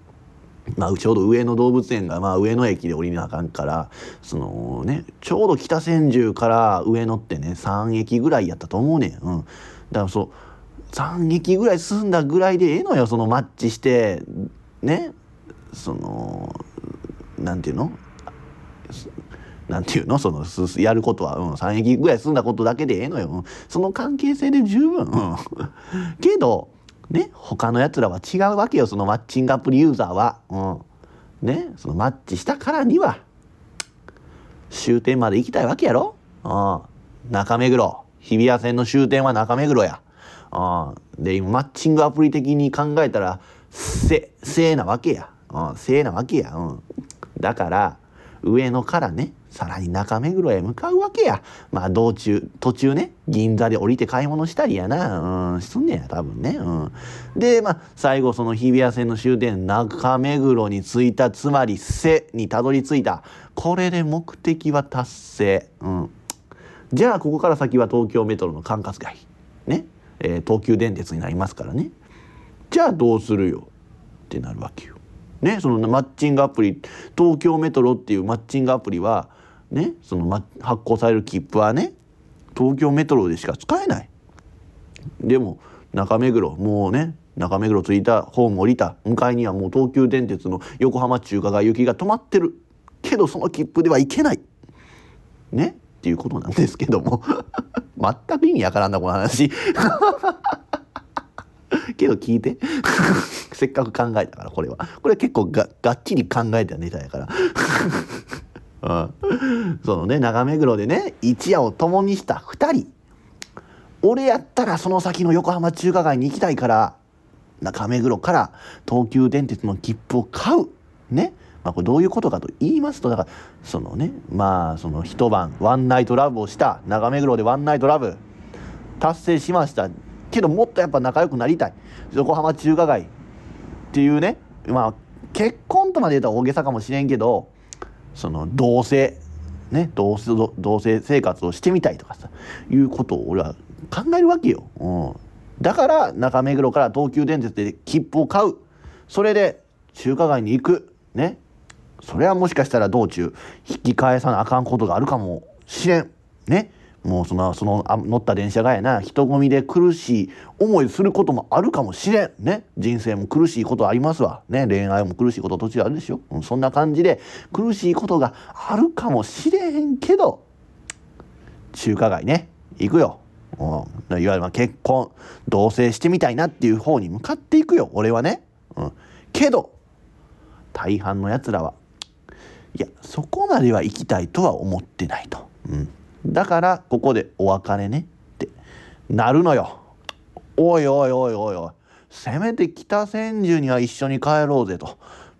まあ、ちょうど上野動物園が、まあ、上野駅で降りなあかんからそのねちょうど北千住から上野ってね3駅ぐらいやったと思うねん、うん、だからそう3駅ぐらい進んだぐらいでええのよそのマッチして。ね。そのなんていうの？なんていうの？そのやることは、うん、3駅ぐらい済んだことだけでええのよ、うん、その関係性で十分、うん、けどね他のやつらは違うわけよ。そのマッチングアプリユーザーは、うん、ねそのマッチしたからには終点まで行きたいわけやろ、うん、中目黒。日比谷線の終点は中目黒や、うん、で今マッチングアプリ的に考えたらせせなわけや、うん、せいなわけや、うん、だから上野からねさらに中目黒へ向かうわけや。まあ道中、途中ね、銀座で降りて買い物したりやな。うん、すんねや、多分ね。うん。で、まあ最後その日比谷線の終点、中目黒に着いた、つまり瀬にたどり着いた。これで目的は達成。うん。じゃあここから先は東京メトロの管轄外。ね。えー、東急電鉄になりますからね。じゃあどうするよってなるわけよ。ね、そのマッチングアプリ東京メトロっていうマッチングアプリはねその、発行される切符はね東京メトロでしか使えない。でも中目黒もうね中目黒着いたホーム降りた向かいにはもう東急電鉄の横浜中華街行きが止まってる。けどその切符では行けない。ねっていうことなんですけども。全く意味わからんなこの話。けど聞いて。せっかく考えたからこれは。これ結構ががっちり考えたネタやから。うん、そのね長目黒でね一夜を共にした2人。俺やったらその先の横浜中華街に行きたいから中目黒から東急電鉄の切符を買う。ね。まあ、これどういうことかと言いますとだからそのねまあその一晩ワンナイトラブをした長目黒でワンナイトラブ達成しました。けどもっとやっぱ仲良くなりたい。横浜中華街っていうねまあ結婚とまで言ったら大げさかもしれんけどその同性ね同性同性生活をしてみたいとかさいうことを俺は考えるわけよ、うん、だから中目黒から東急電鉄で切符を買う。それで中華街に行く。ね。それはもしかしたら道中引き返さなあかんことがあるかもしれん。ね。もうそのその乗った電車がやな人混みで苦しい思いすることもあるかもしれんね。人生も苦しいことありますわ。ね恋愛も苦しいこと途中あるでしょ、うん、そんな感じで苦しいことがあるかもしれへんけど中華街ね行くよ、うん、いわゆるま結婚同棲してみたいなっていう方に向かっていくよ俺はね、うん、けど大半のやつらはいやそこまでは行きたいとは思ってないと。うん。だからここでお別れねってなるのよ。おいおいおいおいおいせめて北千住には一緒に帰ろうぜと。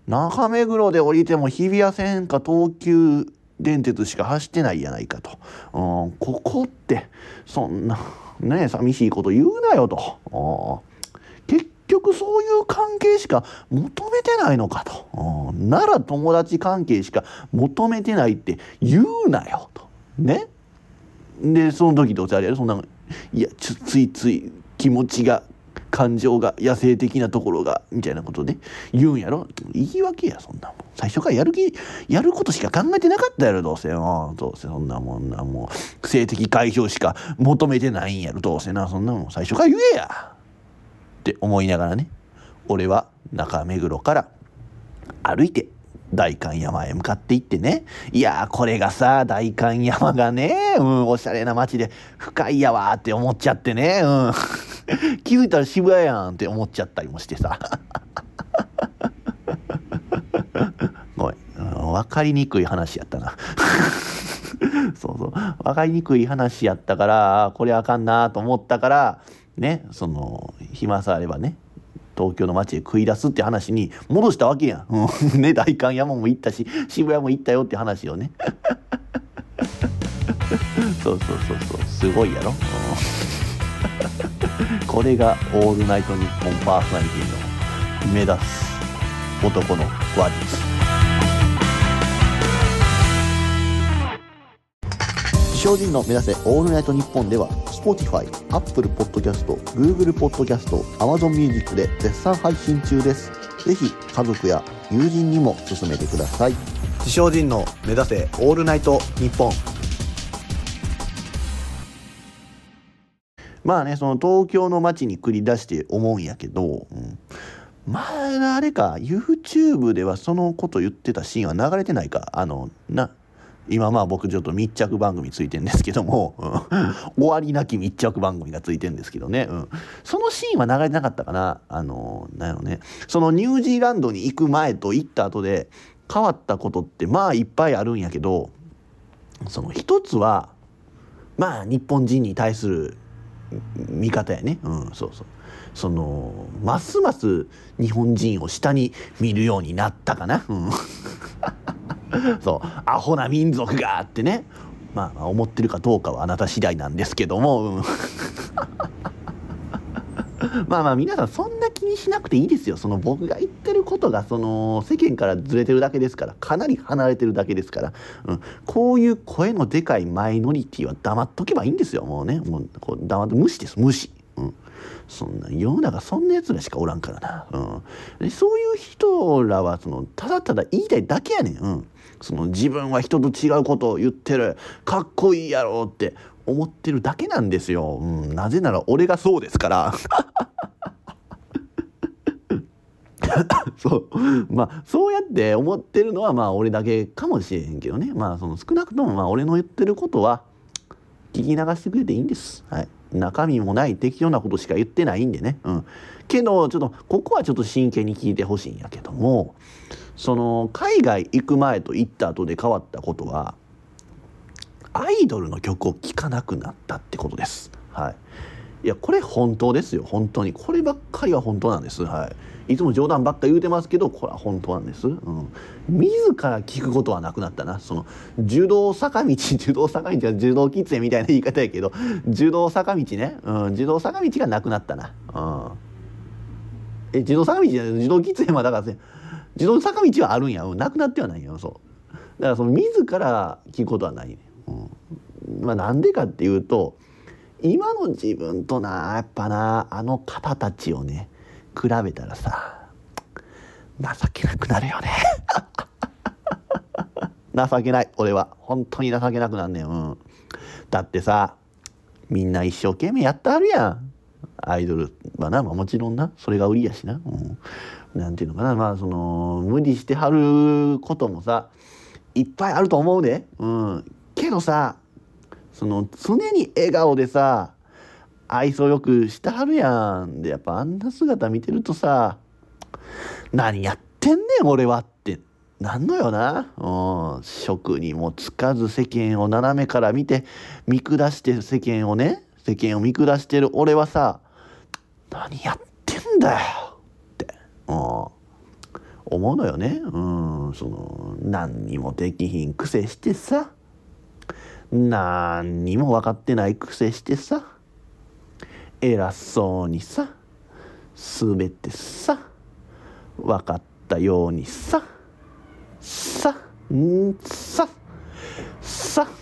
中目黒で降りても日比谷線か東急電鉄しか走ってないやないかと、うん、ここってそんなね寂しいこと言うなよと。結局そういう関係しか求めてないのかと。なら友達関係しか求めてないって言うなよと。ね。でその時どうせあれやろ？そんないやつついつい気持ちが感情が野生的なところがみたいなことで言うんやろ？言い訳やそんなもん。最初からやる気やることしか考えてなかったやろどうせ。どうせ。そんなもんなもう性的解放しか求めてないんやろどうせな。そんなもん。最初から言えや！って思いながらね俺は中目黒から歩いて代官山へ向かっていってね。いやこれがさ、代官山がね、うん、おしゃれな街で深いやわって思っちゃってね、うん。気づいたら渋谷やんって思っちゃったりもしてさ。ごめん、うん、分かりにくい話やったな。そうそう。分かりにくい話やったから、これあかんなと思ったから、ね、その、暇さあればね、東京の街へ食い出すって話に戻したわけやん、ね代官山も行ったし渋谷も行ったよって話をね。そうそうそうそう。すごいやろ、これが「オールナイトニッポン」パーソナリティの目指す男の話術精進の目指せオールナイトニッポンでは Spotify、Apple Podcast、Google Podcast、Amazon Music で絶賛配信中です。ぜひ家族や友人にも勧めてください。自称人の目指せオールナイトニッポン。まあね、その東京の街に繰り出して思うんやけど、うん、まああれか、YouTube ではそのこと言ってたシーンは流れてないか。あの、な、今まあ僕ちょっと密着番組ついてんですけども、うん、終わりなき密着番組がついてんですけどね、うん、そのシーンは流れてなかったかな。あのなんやろね。そのニュージーランドに行く前と行った後で変わったことってまあいっぱいあるんやけどその一つはまあ日本人に対する見方やね。うんそうそう。そのますます日本人を下に見るようになったかな。うん。そうアホな民族がってね。まあ思ってるかどうかはあなた次第なんですけども、うん、まあまあ皆さんそんな気にしなくていいですよ。その僕が言ってることがその世間からずれてるだけですから。かなり離れてるだけですから、うん、こういう声のでかいマイノリティは黙っとけばいいんですよ。もうね。もうこう黙って無視です。無視。うん。そんな世の中そんなやつらしかおらんからな、うん、そういう人らはそのただただ言いたいだけやねん、うん、その自分は人と違うことを言ってるかっこいいやろって思ってるだけなんですよ、うん、なぜなら俺がそうですから。そう。まあそうやって思ってるのはまあ俺だけかもしれへんけどね。まあその少なくともまあ俺の言ってることは聞き流してくれていいんです。はい、中身もない適当なことしか言ってないんでね。うん、けどちょっとここはちょっと真剣に聞いてほしいんやけども。その海外行く前と行った後で変わったことはアイドルの曲を聴かなくなったってことです。はい、いやこれ本当ですよ。本当に。こればっかりは本当なんです。はい、いつも冗談ばっか言うてますけどこれは本当なんです。うん、自ら聞くことはなくなったな。その受動坂道 受動坂道は受動喫煙みたいな言い方やけど受動坂道ね、うん、受動坂道がなくなったな。うん。え自動坂道じゃない。自動喫煙はだからね自動坂道はあるんや、う、なくなってはないよ。そう。だからその自ら聞くことはないね、うん、まあなんでかっていうと今の自分となやっぱなあの方たちをね比べたらさ情けなくなるよね。情けない。俺は。本当に情けなくなんねん、うん、だってさみんな一生懸命やってはるやん。アイドルはな、まあ、もちろんな。それが売りやしな、うん、なんていうのかな。まあその無理してはることもさいっぱいあると思うで、うん、けどさその常に笑顔でさ愛想よくしてはるやんでやっぱあんな姿見てるとさ何やってんねん俺はって。なんのよな、うん、職にもつかず世間を斜めから見て見下して世間をね世間を見下してる俺はさ何やってんだよ、思うのよね。うん、その何にもできひん癖してさ。何にも分かってない癖してさ。偉そうにさ。全てさ。分かったようにさ。さ。ん。さ。さ。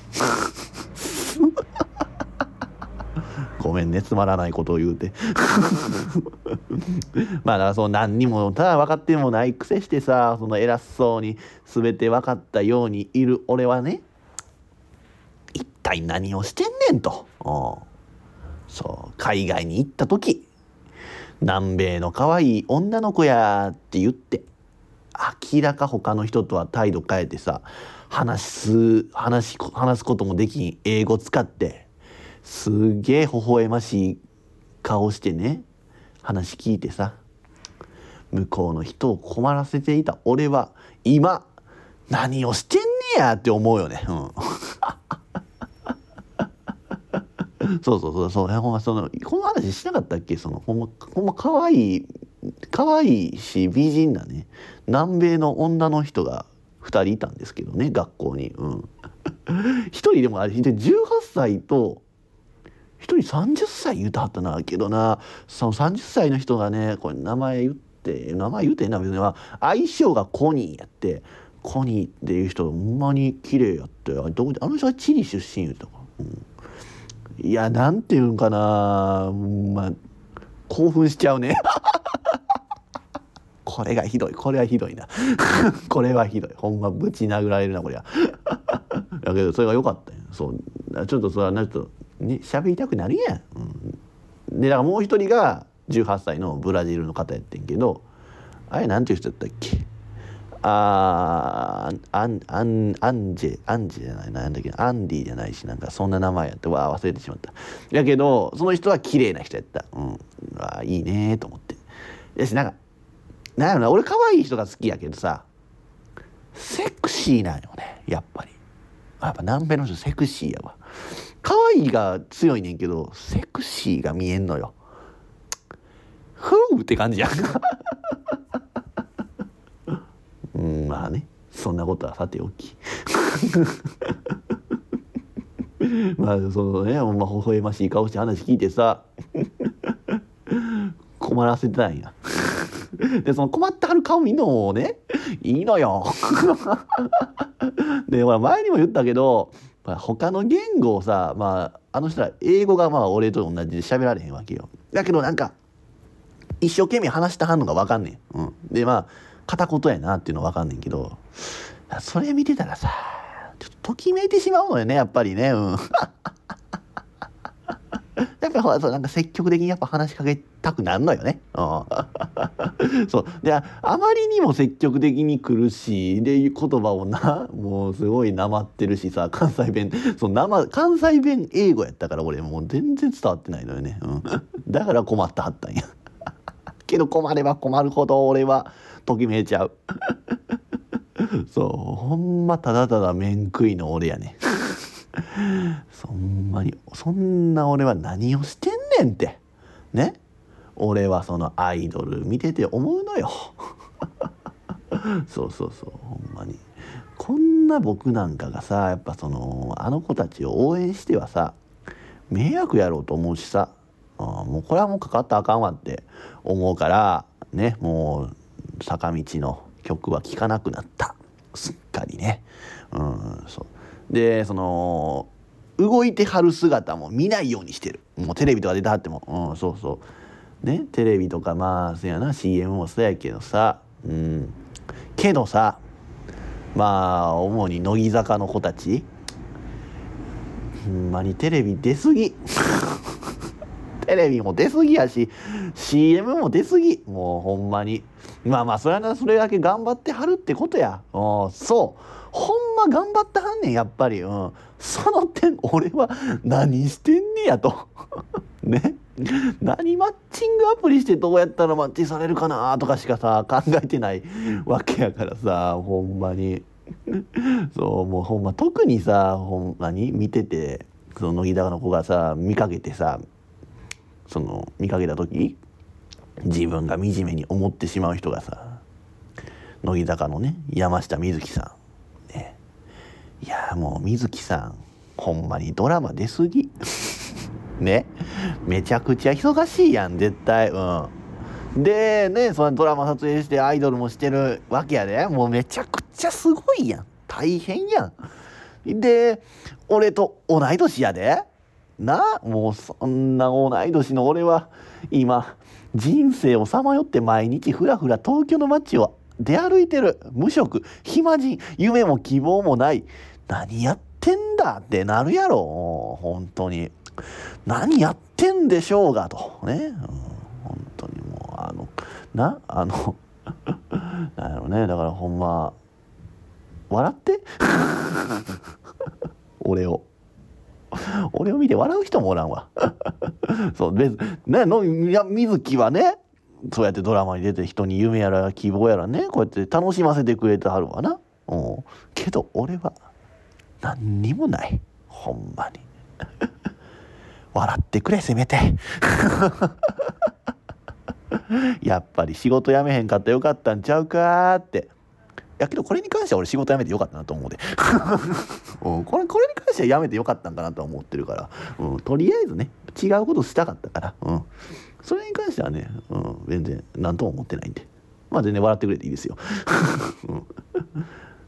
ごめんねつまらないことを言うて。まあだからそう何にもただ分かってもないくせしてさその偉そうに全て分かったようにいる俺はね一体何をしてんねんと。そう海外に行った時南米の可愛い女の子やって言って明らか他の人とは態度変えてさ話す話話すこともできん英語使ってすげえ微笑ましい顔してね話聞いてさ向こうの人を困らせていた。俺は今何をしてんねやって思うよね。うん、そうそうそう。そうほんまそのこの話しなかったっけ？そのほんまほんま可愛い可愛いし美人なね。南米の女の人が2人いたんですけどね学校に。うん、1人でもあれ18歳と人30歳言うたはったなけどな。その30歳の人がねこれ名前言って名前言うてんな別には相性がコニーやってコニーっていう人ほんまに綺麗やってあどこであの人はチリ出身言うたか、うん、いやなんていうんかな。まあ興奮しちゃうね。これがひどいこれはひどいな。これはひどい。ほんまぶち殴られるなこりゃ。だけどそれが良かったよそう。ちょっとそれはなちょっとね喋りたくなるやん、うん、でだからもう一人が18歳のブラジルの方やってんけどあれなんていう人やったっけ？あーアンアンアンジェアンジェじゃないなんだっけ？アンディじゃないしなんかそんな名前やってわあ忘れてしまった。やけどその人は綺麗な人やった。うん。あいいねと思って。やしなんかなんやろな俺可愛い人が好きやけどさセクシーなんよねやっぱり。やっぱ南米の人セクシーやわ。可愛いが強いねんけどセクシーが見えんのよ。ふうって感じやん うんまあね。そんなことはさておき。まあそのねほんま微笑ましい顔して話聞いてさ 困らせてたんや。でその困ってはる顔見んのもねいいのよ。でほら前にも言ったけど他の言語をさまああの人は英語がまあ俺と同じで喋られへんわけよ。だけどなんか一生懸命話してはんのがわかんねん、うん、でまあ片言やなっていうのわかんねんけど。それ見てたらさちょっとときめいてしまうのよねやっぱりね。うん。やっぱほらそうなんか積極的にやっぱ話しかけたくなるのよね。うん、そうであまりにも積極的に来るしで言葉をなもうすごいなまってるしさ関西弁そう生関西弁英語やったから俺もう全然伝わってないのよね。うん、だから困ったはったんや。けど困れば困るほど俺はときめいちゃう。そうほんまただただ面食いの俺やね。そんなにそんな俺は何をしてんねんって。ね？俺はそのアイドル見てて思うのよ。そうそうそうほんまに。こんな僕なんかがさやっぱそのあの子たちを応援してはさ迷惑やろうと思うしさあもうこれはもうかかったらあかんわって思うからねもう坂道の曲は聴かなくなった。すっかりね。うんそう。でその動いてはる姿も見ないようにしてる。もうテレビとか出てはっても。うんそうそう。ねテレビとかまあそやな。CM もそうやけどさ。うん。けどさまあ主に乃木坂の子たち。ほんまにテレビ出すぎ。テレビも出すぎやし。CM も出すぎ。もうほんまに。まあまあそれはそれだけ頑張ってはるってことや。うんそう。ほん頑張ってはんねんやっぱり、うん、その点俺は何してんねやと。ね。何マッチングアプリしてどうやったらマッチされるかなとかしかさ考えてないわけやからさほんまに。そうもうほんま特にさほんまに見ててその乃木坂の子がさ見かけてさその見かけた時自分が惨めに思ってしまう人がさ乃木坂のね山下美月さん。いやもう水木さんほんまにドラマ出すぎ。ね。めちゃくちゃ忙しいやん絶対。うん。でねそのドラマ撮影してアイドルもしてるわけやで。もうめちゃくちゃすごいやん。大変やん。で俺と同い年やで。なもうそんな同い年の俺は今人生をさまよって毎日ふらふら東京の街を出歩いてる。無職。暇人。夢も希望もない。何やってんだってなるやろ。本当に。何やってんでしょうがと。ね、うん、本当にもうあのなあの なんやろね。だからほんま笑って？俺を。俺を見て笑う人もおらんわ。そう別ねのいや水木はねそうやってドラマに出て人に夢やら希望やらねこうやって楽しませてくれてはるわな。うん、けど俺は何にもない。ほんまに。笑ってくれせめて。やっぱり仕事辞めへんかったよかったんちゃうかって。やけどこれに関しては俺仕事辞めてよかったなと思うで、うん、これこれに関しては辞めてよかったんかなと思ってるから、うん、とりあえずね違うことしたかったから、うん、それに関してはね、うん、全然何とも思ってないんで。まあ全然笑ってくれていいですよ、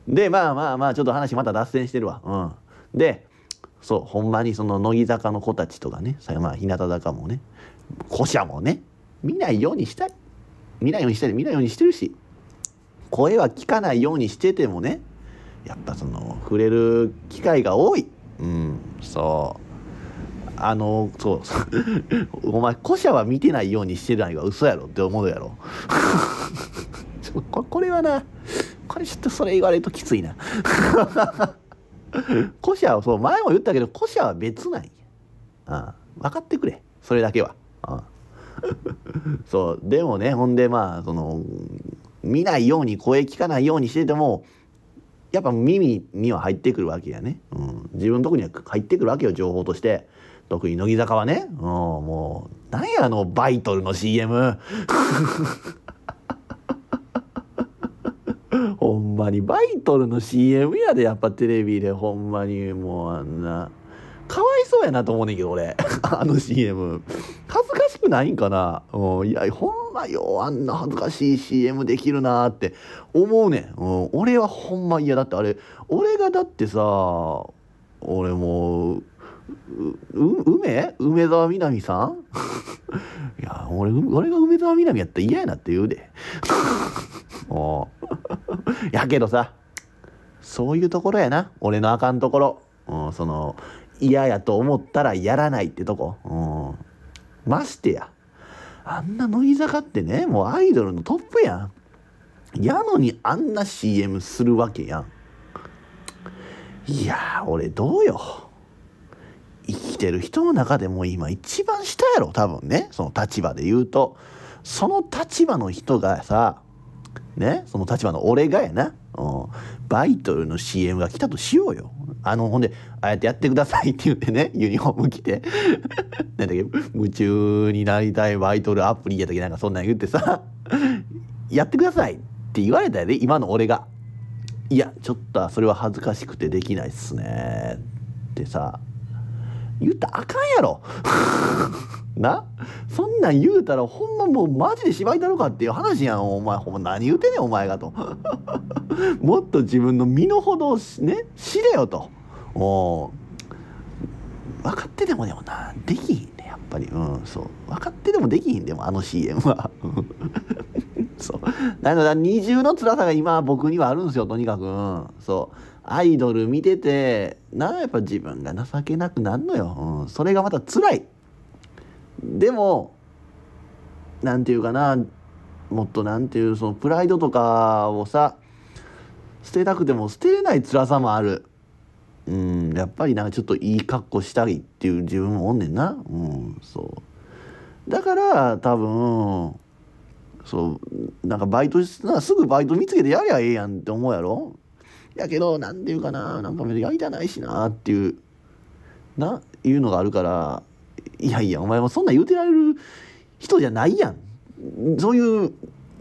でまあまあまあちょっと話また脱線してるわ、うん、でそうほんまにその乃木坂の子たちとかねまあ日向坂もね古社もね見ないようにしたい。見ないようにしたい。見ないようにしてるし声は聞かないようにしててもねやっぱその触れる機会が多い。うんそう。あのそう。お前古社は見てないようにしてないは嘘やろって思うやろ。これはなこれちょっとそれ言われるときついな。古社はそう前も言ったけど古社は別なんや。ああ分かってくれ。それだけは。あ。そう。でもねほんでまあその見ないように声聞かないようにしててもやっぱ耳には入ってくるわけやね、うん、自分のとこには入ってくるわけよ情報として。特に乃木坂はね、うん、もう何やあのバイトルの CM ほんまにバイトルの CM やでやっぱテレビで。ほんまにもうあんな。かわいそうやなと思うねんけど俺。あの CM 恥ずかしくないんかな、うん、いやほんまよあんな恥ずかしい CM できるなって思うねん、うん、俺はほんま嫌だって。あれ俺がだってさ俺もう梅？梅沢みなみさん？いや俺俺が梅沢みなみやったら嫌やなって言うで。やけどさそういうところやな。俺のあかんところ、うん、その嫌やと思ったらやらないってとこ、うん、ましてや。あんな乃木坂ってねもうアイドルのトップやん。やのにあんな CM するわけやん。いや俺どうよ。生きてる人の中でも今一番下やろ多分ね。その立場で言うと。その立場の人がさねその立場の俺がやな、うん、バイトルの CM が来たとしようよ。あのほんでああやってやってくださいって言ってねユニフォーム着て。なんだっけ夢中になりたいバイトルアプリやったっけなんかそんなん言ってさ。やってくださいって言われたよね今の俺が。いやちょっとそれは恥ずかしくてできないっすねってさ。言ったらあかんやろ。な？そんなん言うたらほんまもうマジで芝居だろかっていう話やんお前。ほんま何言うてねんお前がと。もっと自分の身の程をね知れよと。もう分かっててもでもなできひんねやっぱり。うんそう。分かっててもできひんでもあの CM は。そう。なので二重の辛さが今僕にはあるんですよとにかく、うん、そう。アイドル見ててなやっぱ自分が情けなくなんのよ、うん、それがまた辛い。でも何て言うかなもっと何て言うそのプライドとかをさ捨てたくても捨てれない辛さもある。うん。やっぱりなんかちょっといい格好したいっていう自分もおんねんな。うん。そう。だから多分そう。なんかバイトすぐバイト見つけてやりゃええやんって思うやろ。やけど何て言うかななんかやりたないしなっていうないうのがあるからいやいやお前もそんな言うてられる人じゃないやん。そういう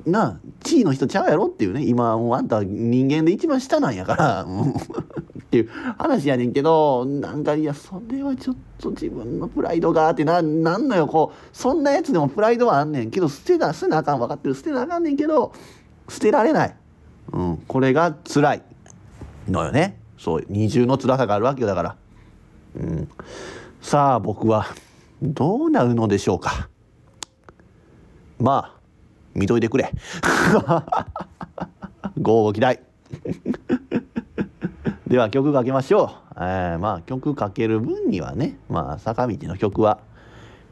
な地位の人ちゃうやろっていうね。今もうあんた人間で一番下なんやから。っていう話やねんけどなんかいやそれはちょっと自分のプライドがあってななんのよこうそんなやつでもプライドはあんねん。けど捨てな捨てなあかん。分かってる。捨てなあかんねんけど捨てられない、うん、これが辛い。のよねそう二重の辛さがあるわけだから、うん、さあ僕はどうなるのでしょうかまあ見といてくれご応募期待では曲かけましょう、えー、まあ曲かける分にはねまあ坂道の曲は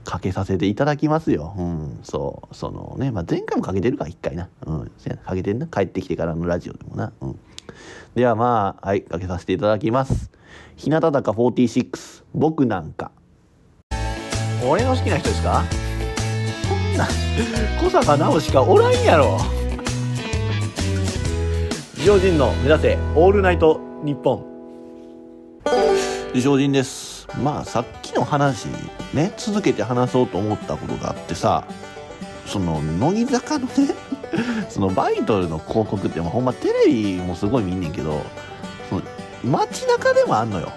かけさせていただきますよ。うん、そう、そのね、まあ、前回もかけてるから、一回な。うん、かけてんな。帰ってきてからのラジオでもな。うん。ではまあ、はい、かけさせていただきます。日向坂46、僕なんか。俺の好きな人ですか？そんな小坂直しかおらんやろ自称人の目指せオールナイトニッポン自称人ですまあさっきの話ね続けて話そうと思ったことがあってさその乃木坂のね そのバイトルの広告ってほんまテレビもすごい見んねんけどその街中でもあんのよ。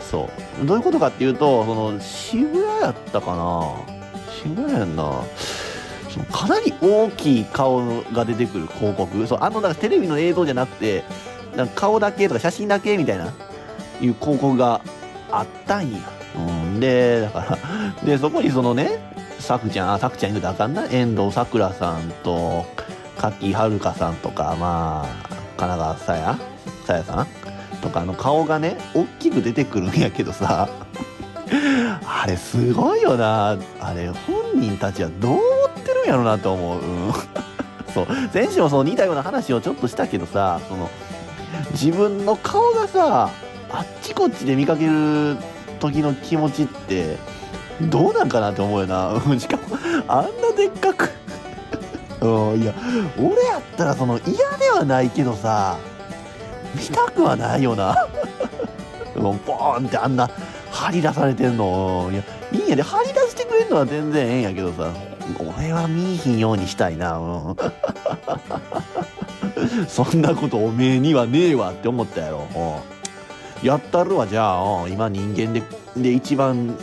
そう。どういうことかっていうとその渋谷やったかな。渋谷やんな。そのかなり大きい顔が出てくる広告。そうあのなんかテレビの映像じゃなくてなんか顔だけとか写真だけみたいないう広告があったんや、うん、でだからでそこにそのねさくちゃんあさくちゃん言うとあかんな。遠藤さくらさんと柿はるかさんとかまあ神奈川さやさやさん？とかの顔がね大きく出てくるんやけどさ。あれすごいよな。あれ本人たちはどう思ってるんやろなと思う、うん、そう。先週もそう似たような話をちょっとしたけどさその自分の顔がさあっちこっちで見かける時の気持ちってどうなんかなって思うよな。しかもあんなでっかく。うんいや俺やったらその嫌ではないけどさ見たくはないよな。ボーンってあんな張り出されてんの。いやいいんやで張り出してくれるのは全然ええんやけどさ。俺は見いひんようにしたいな、うん、そんなことおめえにはねえわって思ったやろ、うん、やったるわじゃあ、うん、今人間でで一番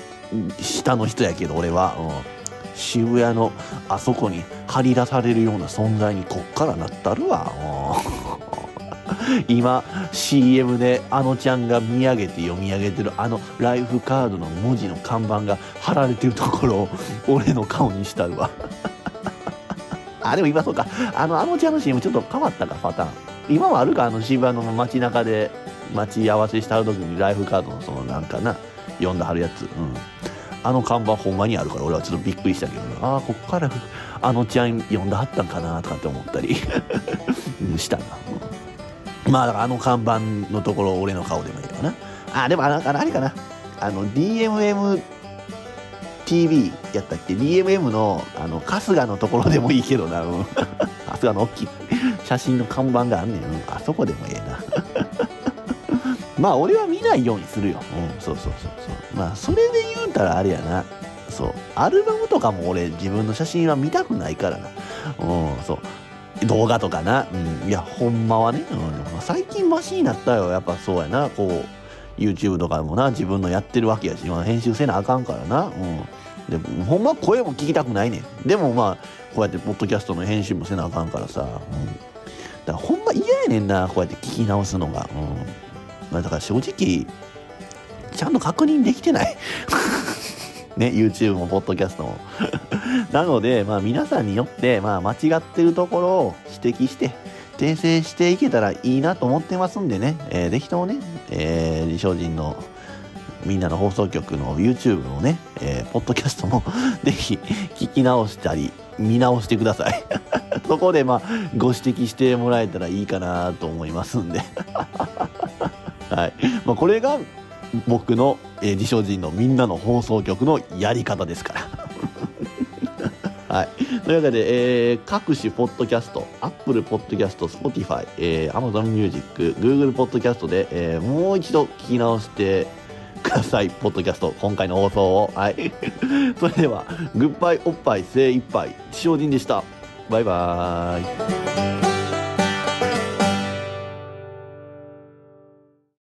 下の人やけど俺は、うん、渋谷のあそこに張り出されるような存在にこっからなったるわ、うん。今 CM であのちゃんが見上げて読み上げてるあのライフカードの文字の看板が貼られてるところを 俺の顔にしたるわ。あでも今そうか。あのあのちゃんの CM ちょっと変わったかパターン。今もあるか？あの渋谷の街中で待ち合わせした時にライフカードのそのなんかな読んだはるやつ。うん。あの看板ほんまにあるから俺はちょっとびっくりしたけどああこっからあのちゃん読んだはったんかなとかって思ったり。したな、まあだからあの看板のところ俺の顔でもいいかな。あでもあのあれかな。あの DMM TV やったっけ？DMM のあの春日のところでもいいけどな、うん、春日の大きい。写真の看板があんねん、うん、あそこでもええな。まあ俺は見ないようにするよ、うん、そうそうそうそう。まあそれで言うたらあれやなそうアルバムとかも俺自分の写真は見たくないからなうんそう動画とかな。うん。いや、ほんまはね。うん。最近マシになったよ。やっぱそうやな。こう、YouTube とかもな、自分のやってるわけやし、まあ、編集せなあかんからな。うん。でほんま声も聞きたくないねん。でもまあ、こうやってポッドキャストの編集もせなあかんからさ。うん。だからほんま嫌やねんな、こうやって聞き直すのが。うん。まあ、だから正直、ちゃんと確認できてない？ね、YouTube もポッドキャストも。なので、まあ皆さんによって、まあ間違ってるところを指摘して、訂正していけたらいいなと思ってますんでね、えー、ぜひともね、えー、理想人のみんなの放送局の YouTube のね、えー、ポッドキャストも ぜひ聞き直したり、見直してください。そこでまあご指摘してもらえたらいいかなと思いますんで。はい。まあこれが僕の、えー、自称人のみんなの放送局のやり方ですから。はい。というわけで、えー、各種ポッドキャスト、Apple Podcast、Spotify、えー、Amazon Music、Google Podcast で、えー、もう一度聞き直してください。ポッドキャスト、今回の放送を。はい。それでは、グッバイおっぱい精一杯、自称人でした。バイバーイ。